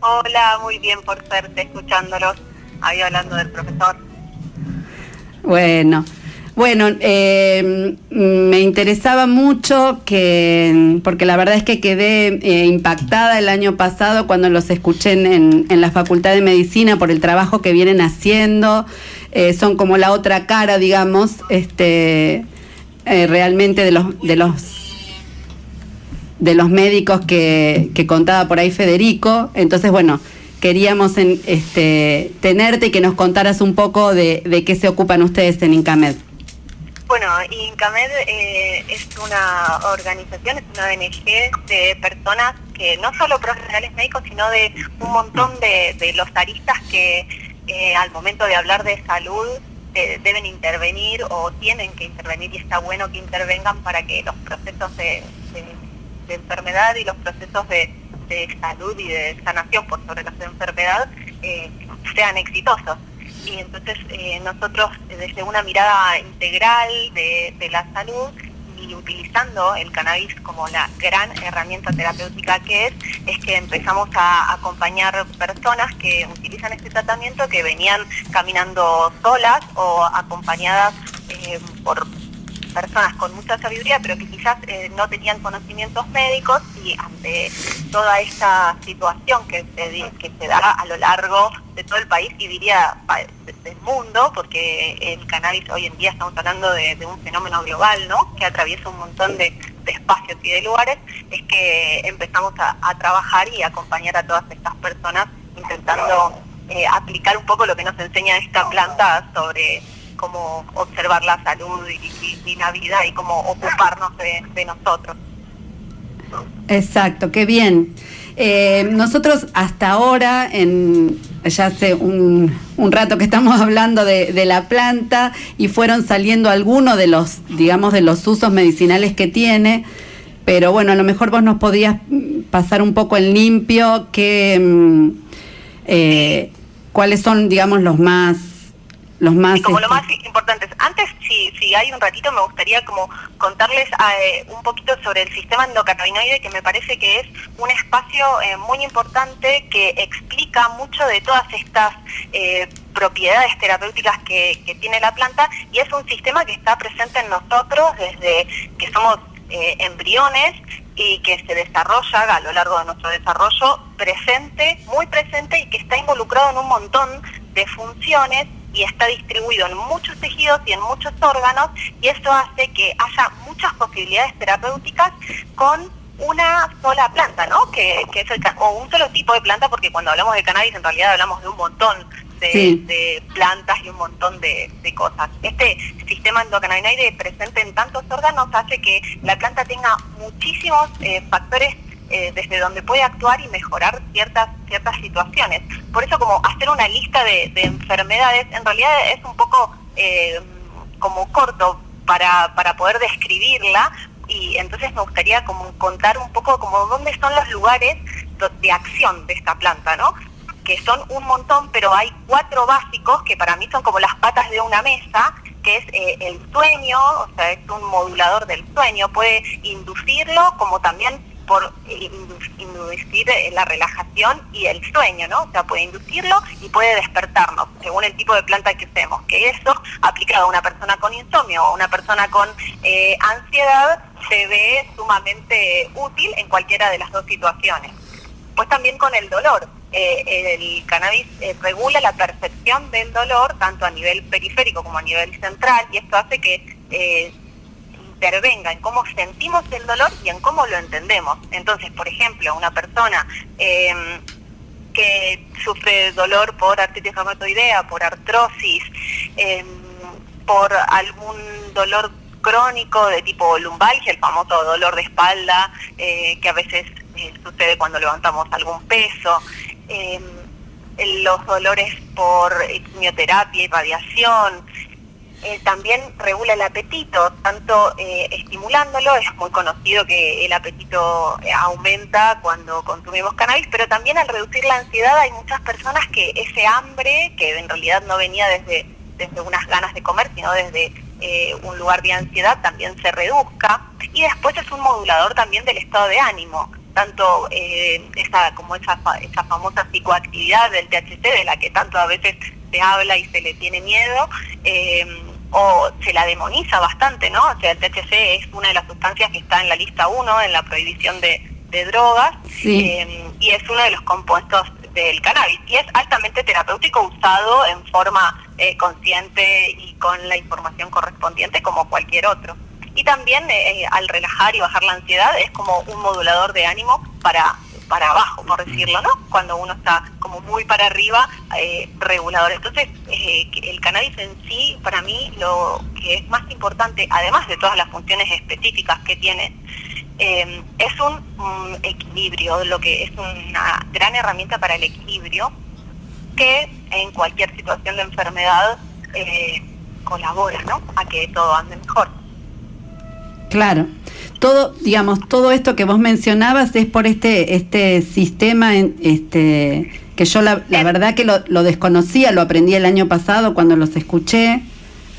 Hola, muy bien por suerte, escuchándolos. Ahí hablando del profesor. Bueno, bueno, eh, me interesaba mucho que, porque la verdad es que quedé eh, impactada el año pasado cuando los escuché en, en- la Facultad de Medicina por el trabajo que vienen haciendo. Eh, son como la otra cara, digamos, este, realmente de los, de los de los médicos que, contaba por ahí Federico. Entonces, bueno, queríamos este, tenerte y que nos contaras un poco de, de qué se ocupan ustedes en Incamed. Bueno, INCAMED eh, es una organización, es una ONG de personas que no solo profesionales médicos, sino de un montón de, los aristas que eh, al momento de hablar de salud deben intervenir o tienen que intervenir y está bueno que intervengan para que los procesos de, enfermedad y los procesos de, salud y de sanación por sobre la enfermedad eh, sean exitosos. Y entonces eh, nosotros eh, desde una mirada integral de, la salud y utilizando el cannabis como la gran herramienta terapéutica que es, es que empezamos a acompañar personas que utilizan este tratamiento que venían caminando solas o acompañadas eh, por personas con mucha sabiduría, pero que quizás eh, no tenían conocimientos médicos y ante toda esta situación que se, que se da a lo largo de todo el país y diría del mundo, porque el cannabis hoy en día estamos hablando de, un fenómeno global, ¿no? Que atraviesa un montón de, de espacios y de lugares, es que empezamos a, a trabajar y acompañar a todas estas personas intentando eh, aplicar un poco lo que nos enseña esta planta sobre cómo observar la salud y, la vida y cómo ocuparnos de, nosotros. Exacto, qué bien. Eh, nosotros hasta ahora, en, ya hace un, rato que estamos hablando de, la planta y fueron saliendo algunos de los, digamos, de los usos medicinales que tiene, pero bueno, a lo mejor vos nos podías pasar un poco en limpio que, mm, eh, cuáles son, digamos, los más, los más, Y como lo este, más importante, antes, si, si hay un ratito, me gustaría como contarles eh, un poquito sobre el sistema endocannabinoide, que me parece que es un espacio eh, muy importante que explica mucho de todas estas eh, propiedades terapéuticas que, que tiene la planta y es un sistema que está presente en nosotros desde que somos eh, embriones y que se desarrolla a lo largo de nuestro desarrollo presente, muy presente y que está involucrado en un montón de funciones y está distribuido en muchos tejidos y en muchos órganos y eso hace que haya muchas posibilidades terapéuticas con una sola planta, ¿no? Que, que es el, o un solo tipo de planta porque cuando hablamos de cannabis en realidad hablamos de un montón de, Sí. de plantas y un montón de, de cosas. Este sistema endocannabinoide presente en tantos órganos hace que la planta tenga muchísimos eh, factores eh, desde donde puede actuar y mejorar ciertas ciertas situaciones. Por eso como hacer una lista de, de enfermedades en realidad es un poco eh, como corto para, para poder describirla y entonces me gustaría como contar un poco como dónde son los lugares de acción de esta planta, ¿no? que son un montón, pero hay cuatro básicos que para mí son como las patas de una mesa, que es eh, el sueño, o sea, es un modulador del sueño, puede inducirlo como también por indu- inducir la relajación y el sueño, ¿no? O sea, puede inducirlo y puede despertarnos, según el tipo de planta que usemos. Que eso, aplicado a una persona con insomnio o a una persona con eh, ansiedad, se ve sumamente útil en cualquiera de las dos situaciones. Pues también con el dolor. Eh, el cannabis eh, regula la percepción del dolor tanto a nivel periférico como a nivel central y esto hace que intervenga en cómo sentimos el dolor y en cómo lo entendemos. Entonces, por ejemplo, una persona eh, que sufre dolor por artritis reumatoidea, por artrosis, eh, por algún dolor crónico de tipo lumbalgia, el famoso dolor de espalda, eh, que a veces eh, sucede cuando levantamos algún peso, eh, los dolores por quimioterapia y radiación, eh, también regula el apetito, tanto eh, estimulándolo, es muy conocido que el apetito eh, aumenta cuando consumimos cannabis, pero también al reducir la ansiedad hay muchas personas que ese hambre, que en realidad no venía desde, desde unas ganas de comer, sino desde eh, un lugar de ansiedad, también se reduzca. Y después es un modulador también del estado de ánimo, tanto esa, como esa, esa famosa psicoactividad del THC, de la que tanto a veces se habla y se le tiene miedo, eh, o se la demoniza bastante, ¿no? O sea, el THC es una de las sustancias que está en la lista 1, en la prohibición de, de drogas, Sí. eh, y es uno de los compuestos del cannabis, y es altamente terapéutico usado en forma eh, consciente y con la información correspondiente como cualquier otro. Y también eh, al relajar y bajar la ansiedad es como un modulador de ánimo para para abajo, por decirlo, ¿no? Cuando uno está como muy para arriba, eh, regulador. Entonces, eh, el cannabis en sí, para mí, lo que es más importante, además de todas las funciones específicas que tiene, eh, es un, mm, equilibrio, lo que es una gran herramienta para el equilibrio, que en cualquier situación de enfermedad eh, colabora, ¿no? A que todo ande mejor. Claro. Todo, digamos, todo esto que vos mencionabas es por este, este sistema, en- este, que yo la, la verdad que lo, lo desconocía, lo aprendí el año pasado cuando los escuché,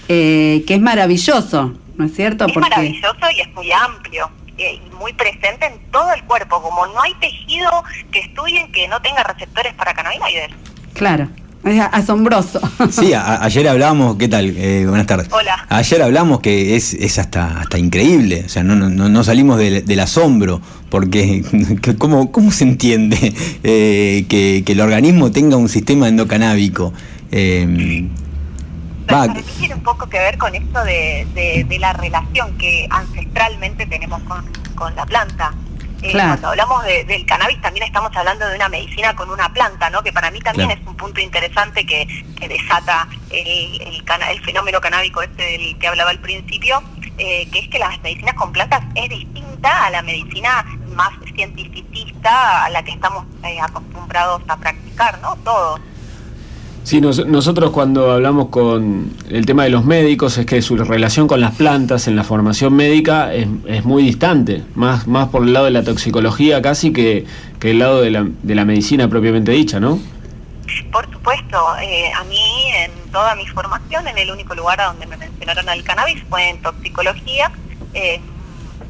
eh, que es maravilloso, ¿no es cierto? Es maravilloso y es muy amplio eh, y muy presente en todo el cuerpo, como no hay tejido que estudien que no tenga receptores para cannabinoides. claro, es asombroso. Sí, a- ayer hablábamos, ¿qué tal? Eh, buenas tardes. Hola. Ayer hablamos que es, es hasta, hasta increíble, o sea, no, no, no- salimos del, del asombro, porque que ¿cómo, ¿cómo se entiende eh, que, que el organismo tenga un sistema endocanábico? Eh, va, Para mí tiene un poco que ver con esto de, de- de la relación que ancestralmente tenemos con, con la planta. Eh, Claro. Cuando hablamos de- del cannabis también estamos hablando de una medicina con una planta, ¿no? que para mí también Claro. es un punto interesante que, que desata el, el, cana- el fenómeno canábico este del que hablaba al principio, eh, que es que las medicinas con plantas es distinta a la medicina más cientificista a la que estamos eh, acostumbrados a practicar, ¿no? Todos. Sí, nos- nosotros cuando hablamos con el tema de los médicos es que su relación con las plantas en la formación médica es, es muy distante, más, más por el lado de la toxicología casi que, que el lado de la, de la medicina propiamente dicha, ¿no? Por supuesto, eh, a mí en toda mi formación, en el único lugar a donde me mencionaron al cannabis fue en toxicología eh,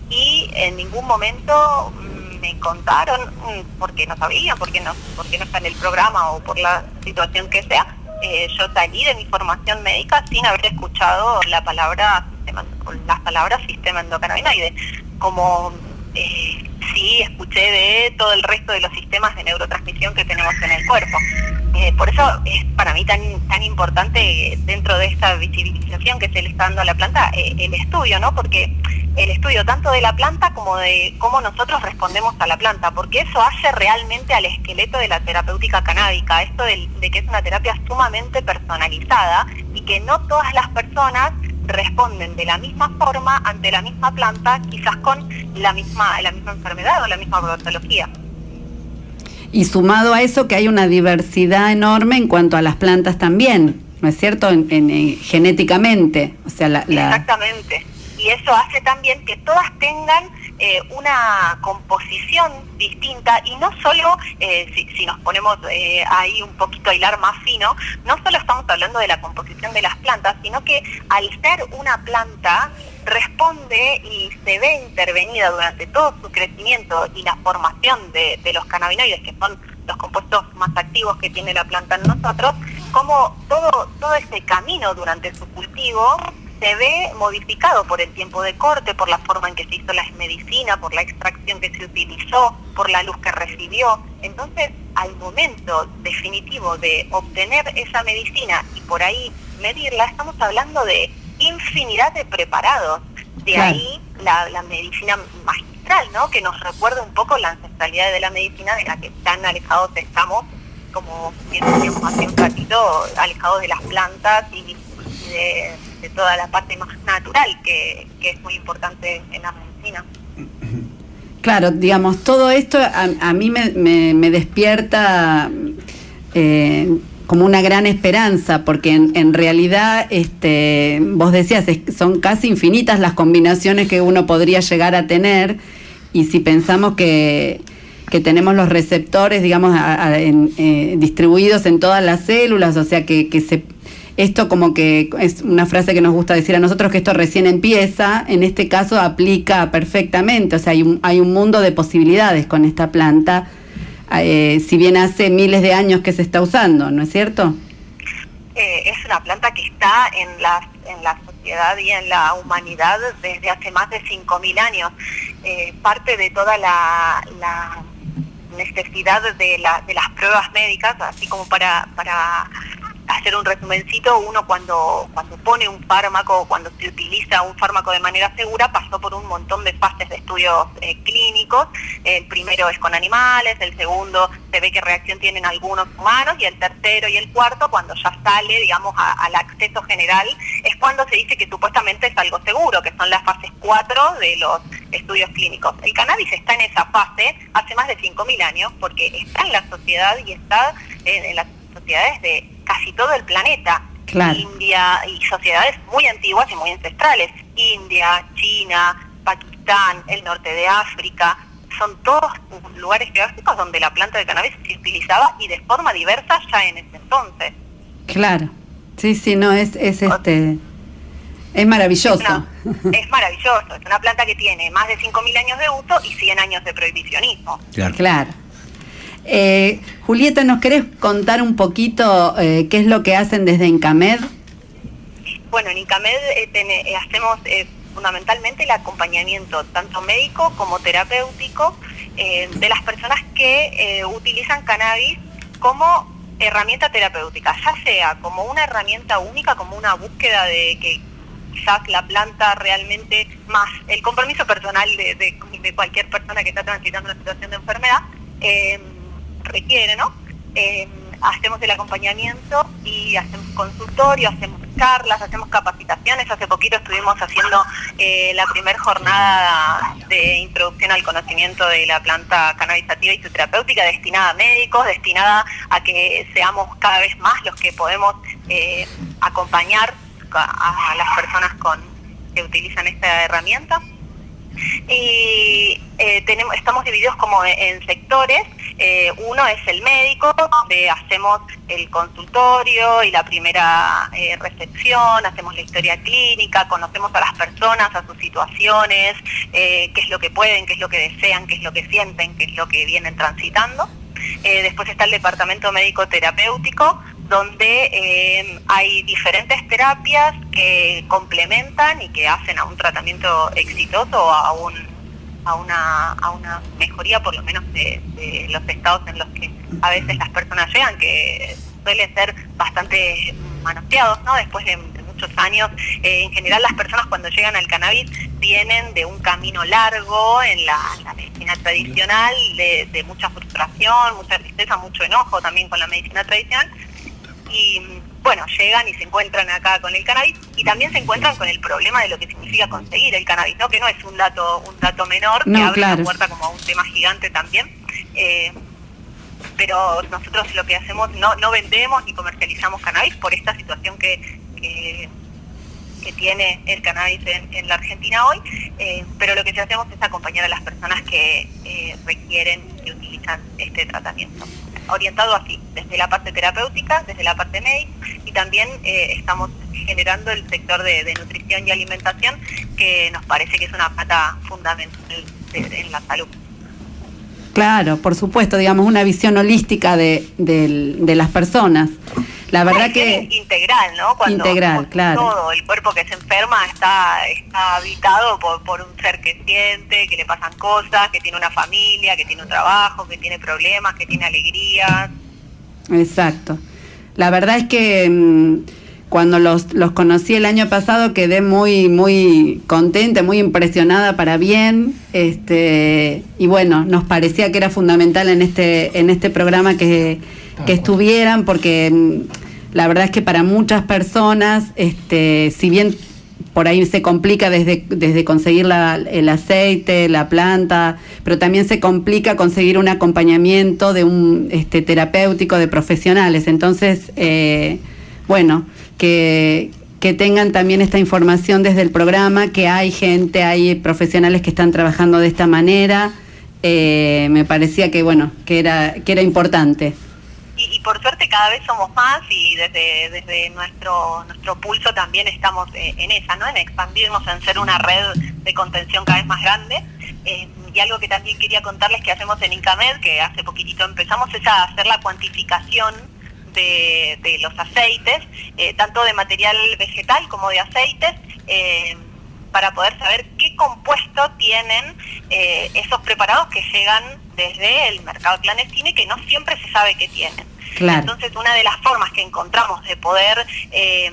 y en ningún momento me contaron, mm, porque no sabía, porque no, porque no está en el programa o por la situación que sea, eh, yo salí de mi formación médica sin haber escuchado la palabra sistema, las palabras sistema endocannabinoide, como eh, sí escuché de todo el resto de los sistemas de neurotransmisión que tenemos en el cuerpo. Eh, por eso es para mí tan, tan importante dentro de esta visibilización que se le está dando a la planta eh, el estudio, ¿no? Porque el estudio tanto de la planta como de cómo nosotros respondemos a la planta, porque eso hace realmente al esqueleto de la terapéutica canábica, esto de, que es una terapia sumamente personalizada y que no todas las personas responden de la misma forma ante la misma planta, quizás con la misma, la misma enfermedad o la misma patología. Y sumado a eso que hay una diversidad enorme en cuanto a las plantas también, ¿no es cierto? En, en- en- genéticamente, o sea, la, la- Exactamente. Y eso hace también que todas tengan eh, una composición distinta y no solo, eh, si, si nos ponemos eh, ahí un poquito a hilar más fino, no solo estamos hablando de la composición de las plantas, sino que al ser una planta responde y se ve intervenida durante todo su crecimiento y la formación de, los cannabinoides, que son los compuestos más activos que tiene la planta en nosotros, como todo, todo ese camino durante su cultivo se ve modificado por el tiempo de corte, por la forma en que se hizo la medicina, por la extracción que se utilizó, por la luz que recibió. Entonces, al momento definitivo de obtener esa medicina y por ahí medirla, estamos hablando de infinidad de preparados. De Claro. ahí la, la medicina magistral, ¿no? Que nos recuerda un poco la ancestralidad de la medicina de la que tan alejados estamos, como bien decíamos hace un ratito, alejados de las plantas y, y de, de toda la parte más natural que, que es muy importante en medicina. Claro, digamos, todo esto a, a mí me, me- despierta eh, como una gran esperanza, porque en, realidad, este, vos decías, es- son casi infinitas las combinaciones que uno podría llegar a tener, y si pensamos que, que tenemos los receptores, digamos, a- en- eh, distribuidos en todas las células, o sea, que, que se esto como que es una frase que nos gusta decir a nosotros que esto recién empieza, en este caso aplica perfectamente, o sea, hay un, hay un mundo de posibilidades con esta planta, eh, si bien hace miles de años que se está usando, ¿no es cierto? Eh, es una planta que está en la, en la sociedad y en la humanidad desde hace más de 5.000 años. Eh, parte de toda la, necesidad de, la- de las pruebas médicas, así como para hacer un resumencito, uno cuando, cuando pone un fármaco cuando se utiliza un fármaco de manera segura pasó por un montón de fases de estudios eh, clínicos. El primero es con animales, el segundo se ve qué reacción tienen algunos humanos y el tercero y el cuarto cuando ya sale, digamos, al acceso general, es cuando se dice que supuestamente es algo seguro, que son las fases 4 de los estudios clínicos. El cannabis está en esa fase hace más de 5.000 años porque está en la sociedad y está en las sociedades de casi todo el planeta. Claro. India y sociedades muy antiguas y muy ancestrales. India, China, Pakistán, el norte de África. Son todos lugares geográficos donde la planta de cannabis se utilizaba y de forma diversa ya en ese entonces. Claro, sí, sí, no, es, es este, es maravilloso. Es maravilloso. Es una planta que tiene más de 5.000 años de uso y 100 años de prohibicionismo. Claro. Eh, Julieta, ¿nos querés contar un poquito eh, qué es lo que hacen desde Incamed? Bueno, en INCAMED eh, hacemos fundamentalmente el acompañamiento tanto médico como terapéutico de las personas que utilizan cannabis como herramienta terapéutica, ya sea como una herramienta única, como una búsqueda de que quizás la planta realmente más el compromiso personal de, cualquier persona que está transitando una situación de enfermedad requiere, ¿no? Eh, hacemos el acompañamiento y hacemos consultorio, hacemos charlas, hacemos capacitaciones. Hace poquito estuvimos haciendo eh, la primera jornada de introducción al conocimiento de la planta cannabisativa y su terapéutica destinada a médicos, destinada a que seamos cada vez más los que podemos eh, acompañar a, las personas con que utilizan esta herramienta. Y tenemos, estamos divididos como en sectores. Eh, uno es el médico, donde hacemos el consultorio y la primera eh, recepción, hacemos la historia clínica, conocemos a las personas, a sus situaciones, eh, qué es lo que pueden, qué es lo que desean, qué es lo que sienten, qué es lo que vienen transitando. Después está el departamento médico terapéutico, donde hay diferentes terapias que complementan y que hacen a un tratamiento exitoso o a, un, a, una, a una mejoría por lo menos de, los estados en los que a veces las personas llegan, que suelen ser bastante manoseados, ¿no? Después de, muchos años, eh, en general las personas cuando llegan al cannabis vienen de un camino largo en la, la medicina tradicional, de, de mucha frustración, mucha tristeza, mucho enojo también con la medicina tradicional, y bueno, llegan y se encuentran acá con el cannabis y también se encuentran con el problema de lo que significa conseguir el cannabis, ¿no? que no es un dato un dato menor, que No, abre claro. la puerta como a un tema gigante también. Eh, pero nosotros lo que hacemos, no, no vendemos ni comercializamos cannabis por esta situación que, que, que tiene el cannabis en, en la Argentina hoy, eh, pero lo que sí hacemos es acompañar a las personas que eh, requieren y utilizan este tratamiento. Orientado así, desde la parte terapéutica, desde la parte médica, y también eh, estamos generando el sector de, nutrición y alimentación, que nos parece que es una pata fundamental en la salud. Claro, por supuesto, digamos, una visión holística de las personas. La verdad que... integral, ¿no? Cuando, Integral, claro. Todo el cuerpo que se enferma está, está habitado por, por un ser que siente, que le pasan cosas, que tiene una familia, que tiene un trabajo, que tiene problemas, que tiene alegrías. Exacto. La verdad es que mm, cuando los, los conocí el año pasado quedé muy, muy contenta, muy impresionada para bien. Este, y bueno, nos parecía que era fundamental en este, en este programa que, que estuvieran, porque mm, la verdad es que para muchas personas, este, si bien por ahí se complica desde, desde conseguir la- el aceite, la planta, pero también se complica conseguir un acompañamiento de un este, terapéutico de profesionales. Entonces, eh, bueno, que, que tengan también esta información desde el programa, que hay gente, hay profesionales que están trabajando de esta manera. Eh, me parecía que, bueno, que era, que era importante. Y, por suerte cada vez somos más y desde, nuestro pulso también estamos eh, en esa, ¿no? En expandirnos, en ser una red de contención cada vez más grande. Eh, y algo que también quería contarles que hacemos en Incamed, que hace poquitito empezamos, es a hacer la cuantificación de, los aceites, eh, tanto de material vegetal como de aceites, para poder saber qué compuesto tienen eh, esos preparados que llegan desde el mercado clandestino y que no siempre se sabe qué tienen. Claro. Entonces, una de las formas que encontramos de poder eh,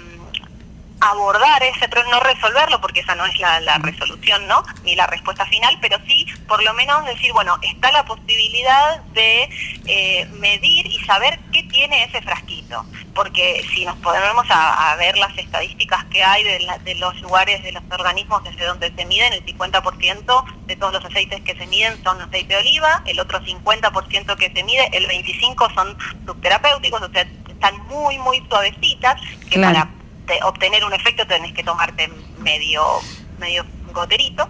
abordar ese problema, no resolverlo, porque esa no es la, la resolución, ¿no? Ni la respuesta final, pero sí, por lo menos decir, bueno, está la posibilidad de eh, medir y saber qué tiene ese frasquito. Porque si nos ponemos a, a ver las estadísticas que hay de, la- de los lugares, de los organismos desde donde se miden, el 50% de todos los aceites que se miden son aceite de oliva, el otro 50% que se mide, el 25% son subterapéuticos, o sea, están muy, muy suavecitas, que Claro. para te- obtener un efecto tenés que tomarte medio, medio goterito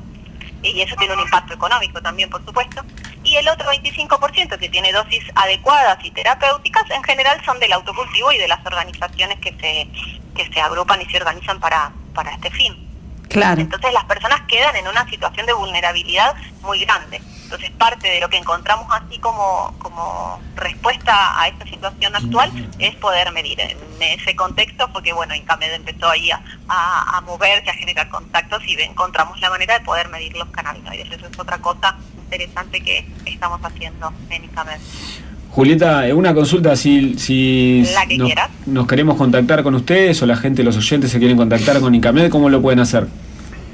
y eso tiene un impacto económico también, por supuesto. Y el otro 25% que tiene dosis adecuadas y terapéuticas, en general son del autocultivo y de las organizaciones que se, que se agrupan y se organizan para, para este fin. Claro. Entonces las personas quedan en una situación de vulnerabilidad muy grande. Entonces parte de lo que encontramos así como, como respuesta a esta situación actual es poder medir. En ese contexto porque bueno, Incamed empezó ahí a, a, a moverse, a generar contactos y encontramos la manera de poder medir los cannabinoides. Eso es otra cosa interesante que estamos haciendo en Incamed. Julieta, eh, una consulta, si, si La que nos, nos queremos contactar con ustedes o la gente, los oyentes se quieren contactar con Incamed, ¿cómo lo pueden hacer?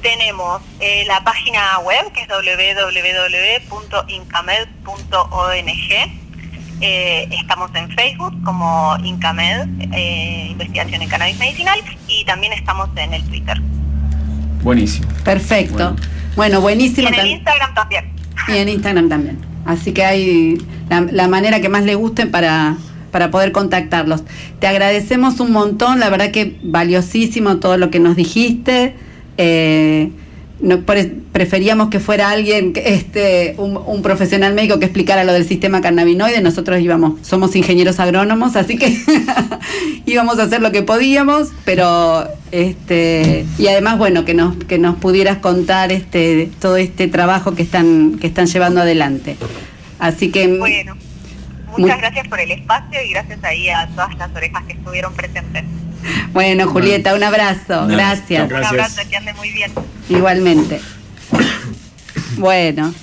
Tenemos eh, la página web que es www.incamed.ong. Eh, estamos en Facebook como Incamed, eh, Investigación en Cannabis Medicinal, y también estamos en el Twitter. Buenísimo. Perfecto. Bueno, Y buenísimo. en el Instagram también. Y en Instagram también. Así que hay la, manera que más le gusten para, para poder contactarlos. Te agradecemos un montón, la verdad que valiosísimo todo lo que nos dijiste. Eh, no, pre- preferíamos que fuera alguien, este, un, un profesional médico que explicara lo del sistema cannabinoide. Nosotros íbamos, somos ingenieros agrónomos, así que íbamos a hacer lo que podíamos, pero este y además bueno que nos que nos pudieras contar este todo este trabajo que están que están llevando adelante. Así que Bueno, muchas Muy- gracias por el espacio y gracias ahí a todas las orejas que estuvieron presentes. Bueno, Julieta, un abrazo. Gracias. Un abrazo, que ande muy bien. Igualmente. Bueno.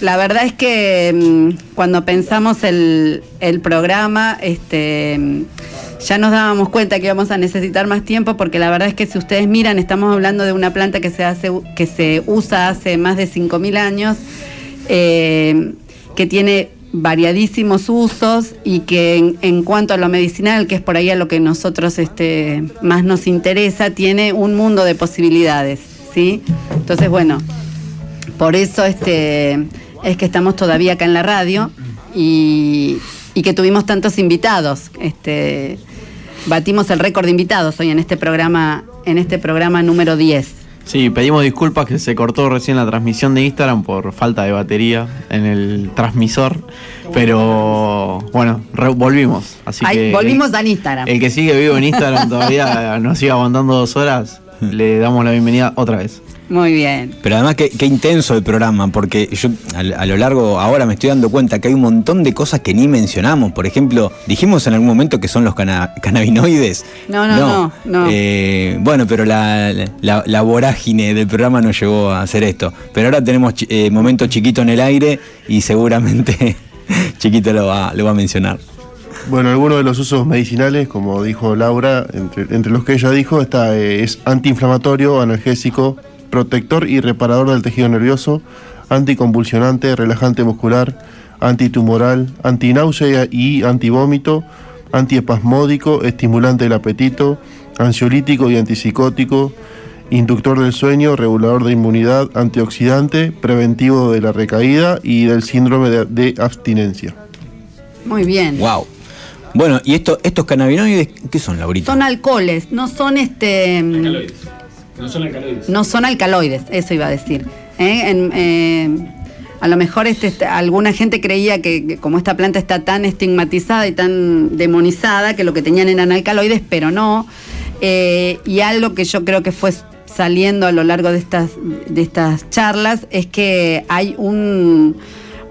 La verdad es que mm, cuando pensamos el, el programa, este, mm, ya nos dábamos cuenta que íbamos a necesitar más tiempo porque la verdad es que si ustedes miran, estamos hablando de una planta que se, hace, que se usa hace más de 5.000 años, eh, que tiene variadísimos usos y que en, cuanto a lo medicinal, que es por ahí a lo que nosotros este, más nos interesa, tiene un mundo de posibilidades, ¿sí? Entonces, bueno, por eso este, es que estamos todavía acá en la radio y, y que tuvimos tantos invitados. Este, batimos el récord de invitados hoy en este programa, en este programa número 10. Sí, pedimos disculpas que se cortó recién la transmisión de Instagram por falta de batería en el transmisor, pero bueno, re- volvimos. Así que volvimos al Instagram. el que sigue vivo en Instagram todavía nos sigue aguantando dos horas, le damos la bienvenida otra vez. Muy bien. Pero además qué, qué intenso el programa, porque yo a, a lo largo, ahora me estoy dando cuenta que hay un montón de cosas que ni mencionamos. Por ejemplo, dijimos en algún momento que son los cana- cannabinoides. No, no, no, no. Eh, bueno, pero la, la- la vorágine del programa nos llevó a hacer esto. Pero ahora tenemos eh, momento chiquito en el aire y seguramente chiquito lo va, lo va a mencionar. Bueno, algunos de los usos medicinales, como dijo Laura, entre, entre los que ella dijo, está, eh, es antiinflamatorio, analgésico, protector y reparador del tejido nervioso, anticonvulsionante, relajante muscular, antitumoral, antináusea y antivómito, antiespasmódico, estimulante del apetito, ansiolítico y antipsicótico, inductor del sueño, regulador de inmunidad, antioxidante, preventivo de la recaída y del síndrome de- de abstinencia. Muy bien. Wow. Bueno, ¿y esto, estos cannabinoides qué son, Laurita? Son alcoholes, no son este. No son alcaloides. No son alcaloides, eso iba a decir. ¿eh? Eh, a lo mejor este, este, alguna gente creía que, que como esta planta está tan estigmatizada y tan demonizada, que lo que tenían eran alcaloides, pero no. Eh, y algo que yo creo que fue saliendo a lo largo de estas, de estas charlas es que hay un,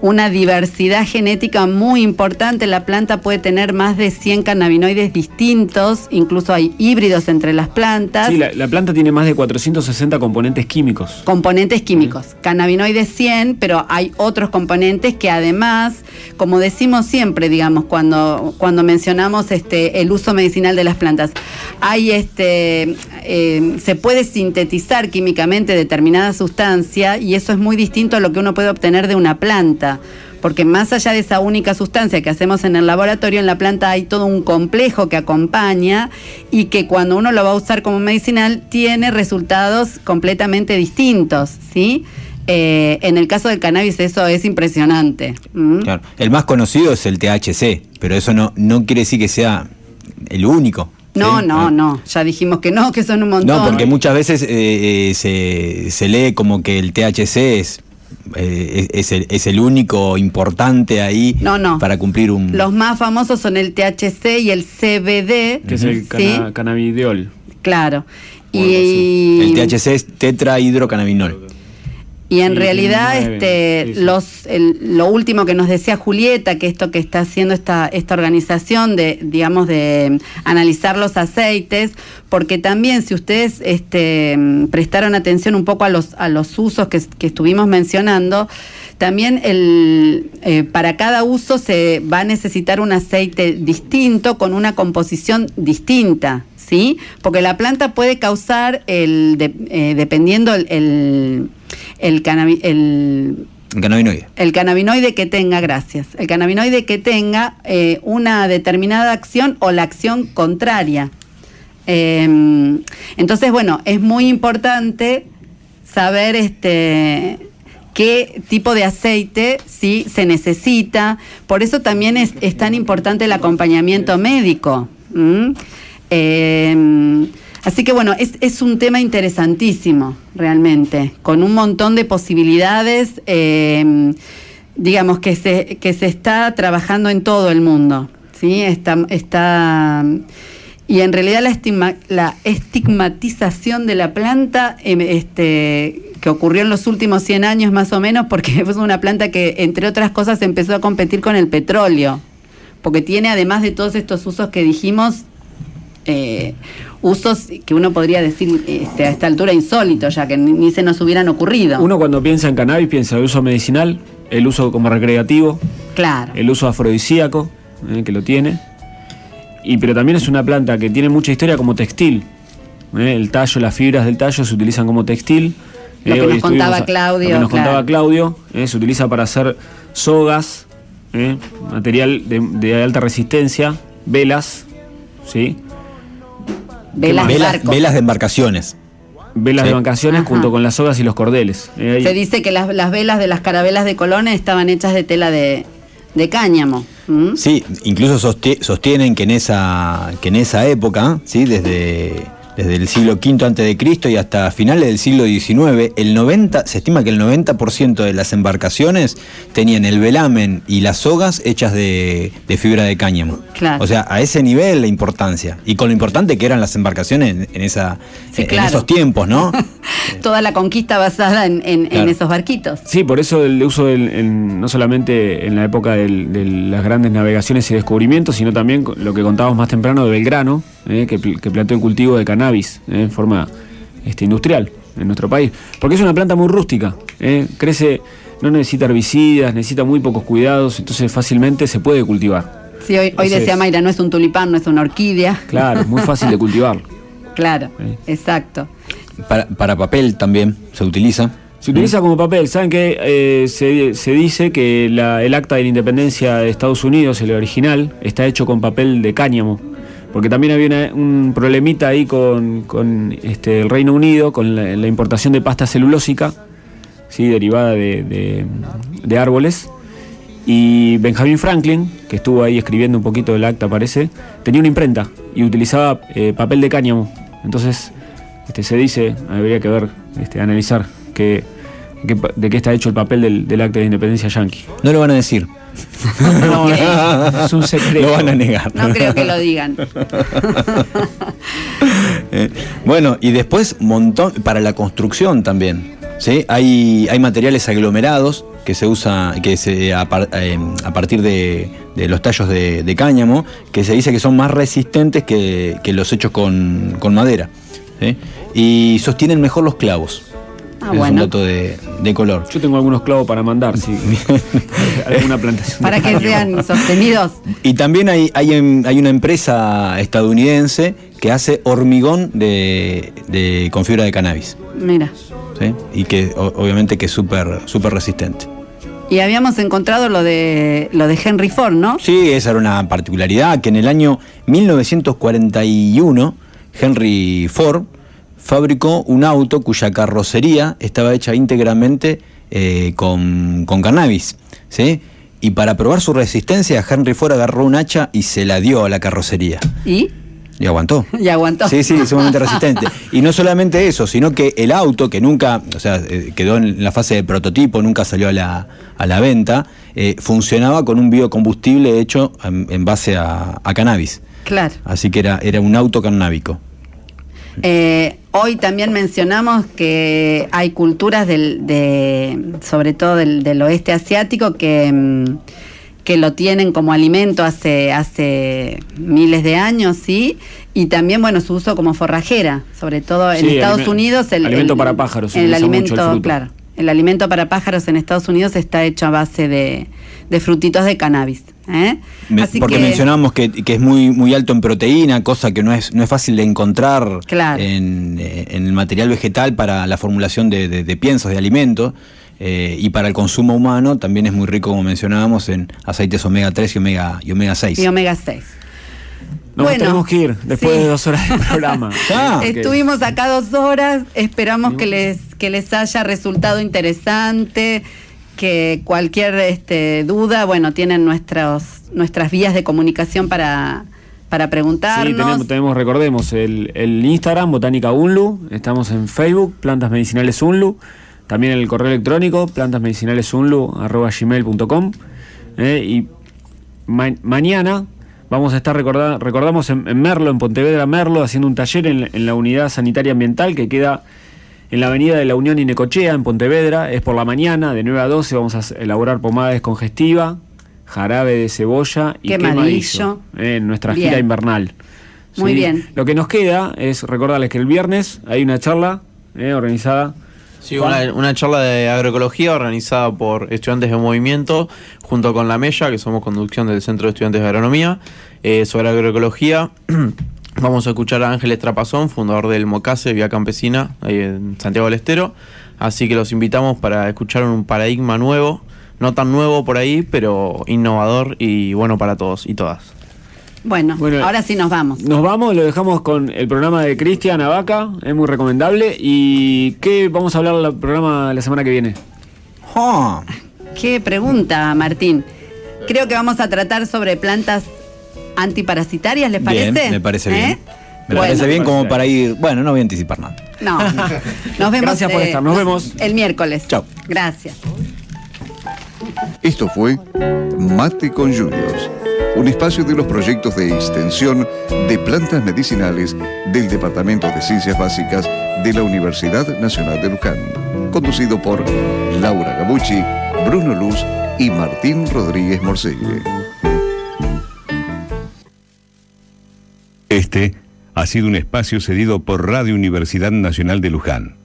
una diversidad genética muy importante. La planta puede tener más de 100 cannabinoides distintos, incluso hay híbridos entre las plantas Sí, la, la planta tiene más de 460 componentes químicos. componentes químicos. Cannabinoides 100, pero hay otros componentes que además, como decimos siempre, digamos, cuando, cuando mencionamos este, el uso medicinal de las plantas, hay este, eh, se puede sintetizar químicamente determinada sustancia y eso es muy distinto a lo que uno puede obtener de una planta. Porque más allá de esa única sustancia que hacemos en el laboratorio, en la planta hay todo un complejo que acompaña y que cuando uno lo va a usar como medicinal tiene resultados completamente distintos, ¿sí? Eh, en el caso del cannabis eso es impresionante. ¿Mm? Claro. El más conocido es el THC, pero eso no, no quiere decir que sea el único. No, ¿sí? no, no, ya dijimos que no, que son un montón. No, porque muchas veces eh, eh, se, se lee como que el THC es, eh, es, es el, es el único importante ahí No, no. para cumplir un... Los más famosos son el THC y el CBD. Que es el ¿sí? cana- cannabidiol. Claro. Y, El THC es tetrahidrocannabinol. Y en realidad, 19, este, sí, sí. los, el- lo último que nos decía Julieta, que esto que está haciendo esta, esta organización de, digamos, de analizar los aceites, porque también si ustedes este, prestaron atención un poco a los, a los usos que, que estuvimos mencionando, también el, eh, para cada uso se va a necesitar un aceite distinto con una composición distinta, ¿sí? Porque la planta puede causar, el, de- eh, dependiendo el, el, el el- El cannabinoide. el cannabinoide que tenga, gracias, el cannabinoide que tenga eh, una determinada acción o la acción contraria. Eh, entonces, bueno, es muy importante saber este qué tipo de aceite sí se necesita. Por eso también es, es tan importante el acompañamiento médico. ¿m? Eh, así que bueno, es, un tema interesantísimo, realmente, con un montón de posibilidades, eh, digamos, que se, que se está trabajando en todo el mundo. ¿sí? Está, está, y en realidad la, estigma- la estigmatización de la planta em, este, que ocurrió en los últimos 100 años más o menos, porque es una planta que, entre otras cosas, empezó a competir con el petróleo, porque tiene, además de todos estos usos que dijimos, eh, usos que uno podría decir este, a esta altura insólitos, ya que ni, ni se nos hubieran ocurrido. Uno cuando piensa en cannabis piensa el uso medicinal, el uso como recreativo, Claro. el uso afrodisíaco, eh, que lo tiene. Y pero también es una planta que tiene mucha historia como textil. eh, el tallo, las fibras del tallo se utilizan como textil. Lo que nos contaba Claudio, Lo que nos claro. contaba Claudio, se utiliza para hacer sogas, material de, de alta resistencia, velas, ¿sí? Velas, velas, barcos. velas de embarcaciones. Velas Sí. de vacaciones Ajá. junto con las sogas y los cordeles. Eh, Se dice que las, las velas de las carabelas de Colón estaban hechas de tela de, de cáñamo. Sí, incluso sosti- sostienen que en esa, que en esa época, ¿sí? desde desde el siglo V antes de Cristo y hasta finales del siglo XIX, el 90, se estima que el 90% de las embarcaciones tenían el velamen y las sogas hechas de, de fibra de cáñamo. Claro. O sea, a ese nivel la importancia. Y con lo importante que eran las embarcaciones en, esa, Sí, en claro. esos tiempos, ¿no? Toda la conquista basada en, en- en esos barquitos. Sí, por eso el uso del- en- no solamente en la época del- de las grandes navegaciones y descubrimientos, sino también lo que contábamos más temprano de Belgrano, eh, que, que planteó el cultivo de cannabis eh, en forma este, industrial en nuestro país. Porque es una planta muy rústica, eh, crece, no necesita herbicidas, necesita muy pocos cuidados, entonces fácilmente se puede cultivar. Sí, hoy, hoy decía Mayra, no es un tulipán, no es una orquídea. Claro, es muy fácil de cultivar. Claro, exacto. Para, para papel también se utiliza. Se utiliza como papel. Saben que eh, se, se dice que la- el acta de la independencia de Estados Unidos, el original, está hecho con papel de cáñamo. Porque también había una- un problemita ahí con, este, el Reino Unido, con la, importación de pasta celulósica, ¿sí? derivada de, árboles. Y Benjamin Franklin, que estuvo ahí escribiendo un poquito del acta, parece, tenía una imprenta y utilizaba eh, papel de cáñamo. Entonces, este, se dice, habría que ver, este, analizar que, que de qué está hecho el papel del, del acta de independencia yanqui. No lo van a decir. No, es un secreto. Lo van a negar. No creo que lo digan. Eh, bueno, y después montón para la construcción también. ¿sí? Hay, hay materiales aglomerados que se usa, que se a, par- eh, a partir de, de los tallos de, de cáñamo, que se dice que son más resistentes que, que los hechos con, con madera. ¿sí? Y sostienen mejor los clavos. Ah, es un dato de, de color. Yo tengo algunos clavos para mandar, si alguna plantación. de Para que sean sostenidos. Y también hay, hay, hay una empresa estadounidense que hace hormigón de, de- con fibra de cannabis. Mira. ¿sí? Y que o- obviamente que es súper súper resistente. Y habíamos encontrado lo de lo de Henry Ford, ¿no? Sí, esa era una particularidad, que en el año 1941 Henry Ford fabricó un auto cuya carrocería estaba hecha íntegramente eh, con, con cannabis. ¿sí? Y para probar su resistencia, Henry Ford agarró un hacha y se la dio a la carrocería. Y, Y aguantó. y aguantó. Sí, sí, sumamente resistente. Y no solamente eso, sino que el auto, que nunca, o sea, eh, quedó en la fase de prototipo, nunca salió a la, a la venta, eh, funcionaba con un biocombustible hecho en, en base a, a cannabis. Claro. Así que era, era un auto cannábico. Eh, hoy también mencionamos que hay culturas del, de, sobre todo del, del oeste asiático que, mm, que lo tienen como alimento hace, hace miles de años, ¿sí? Y también, bueno, su uso como forrajera, sobre todo en Sí, Estados Unidos. El, alimento el- para pájaros, El mucho alimento, el fruto. claro. El alimento para pájaros en Estados Unidos está hecho a base de, de frutitos de cannabis. ¿Eh? Así porque que- mencionábamos que, que es muy, muy alto en proteína, cosa que no es, no es fácil de encontrar Claro. en, eh, en el material vegetal para la formulación de, de- de piensos, de alimentos. eh, y para el consumo humano también es muy rico, como mencionábamos, en aceites omega 3 y omega, y omega 6. y omega 6. Nos Bueno, tenemos que ir después sí. de dos horas de programa. Ah. Estuvimos acá dos horas, esperamos que les, que les haya resultado interesante, que cualquier este, duda, bueno, tienen nuestros, nuestras vías de comunicación para, para Sí, preguntarnos. tenemos, tenemos, recordemos, el, el Instagram, Botánica Unlu, estamos en Facebook, Plantas Medicinales Unlu, también el correo electrónico, plantasmedicinalesunlu.gmail.com eh, y ma- mañana vamos a estar, recorda- recordamos, en, Merlo, en Pontevedra Merlo, haciendo un taller en la unidad sanitaria ambiental que queda en la avenida de la Unión y Necochea, en Pontevedra, es por la mañana, de 9 a 12, vamos a elaborar pomada descongestiva, jarabe de cebolla y Quemadillo. eh, en nuestra Bien. gira invernal. Muy bien. Lo que nos queda es recordarles que el viernes hay una charla eh, organizada. Sí, una, una charla de agroecología organizada por estudiantes de movimiento junto con la Mella, que somos conducción del Centro de Estudiantes de Agronomía, eh, sobre agroecología. Vamos a escuchar a Ángeles Trapazón, fundador del Mocase, Vía Campesina, ahí en Santiago del Estero. Así que los invitamos para escuchar un paradigma nuevo, no tan nuevo por ahí, pero innovador y bueno para todos y todas. Bueno, Bueno, ahora sí nos vamos. Nos vamos, lo dejamos con el programa de Cristian Abaca, es muy recomendable. ¿Y qué vamos a hablar en el programa la semana que viene? Ah, Qué pregunta, Martín. Creo que vamos a tratar sobre plantas antiparasitarias, ¿les Bien, parece? me parece bien. Me Bueno. parece bien como para ir. Bueno, no voy a anticipar nada. No. Nos vemos. Gracias por eh, estar, nos vemos. El miércoles. Chao. Gracias. Esto fue Mate con Juniors, un espacio de los proyectos de extensión de plantas medicinales del Departamento de Ciencias Básicas de la Universidad Nacional de Luján, conducido por Laura Gabucci, Bruno Luz y Martín Rodríguez Morcelle. Este ha sido un espacio cedido por Radio Universidad Nacional de Luján.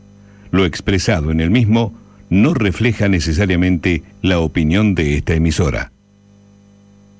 Lo expresado en el mismo no refleja necesariamente la opinión de esta emisora.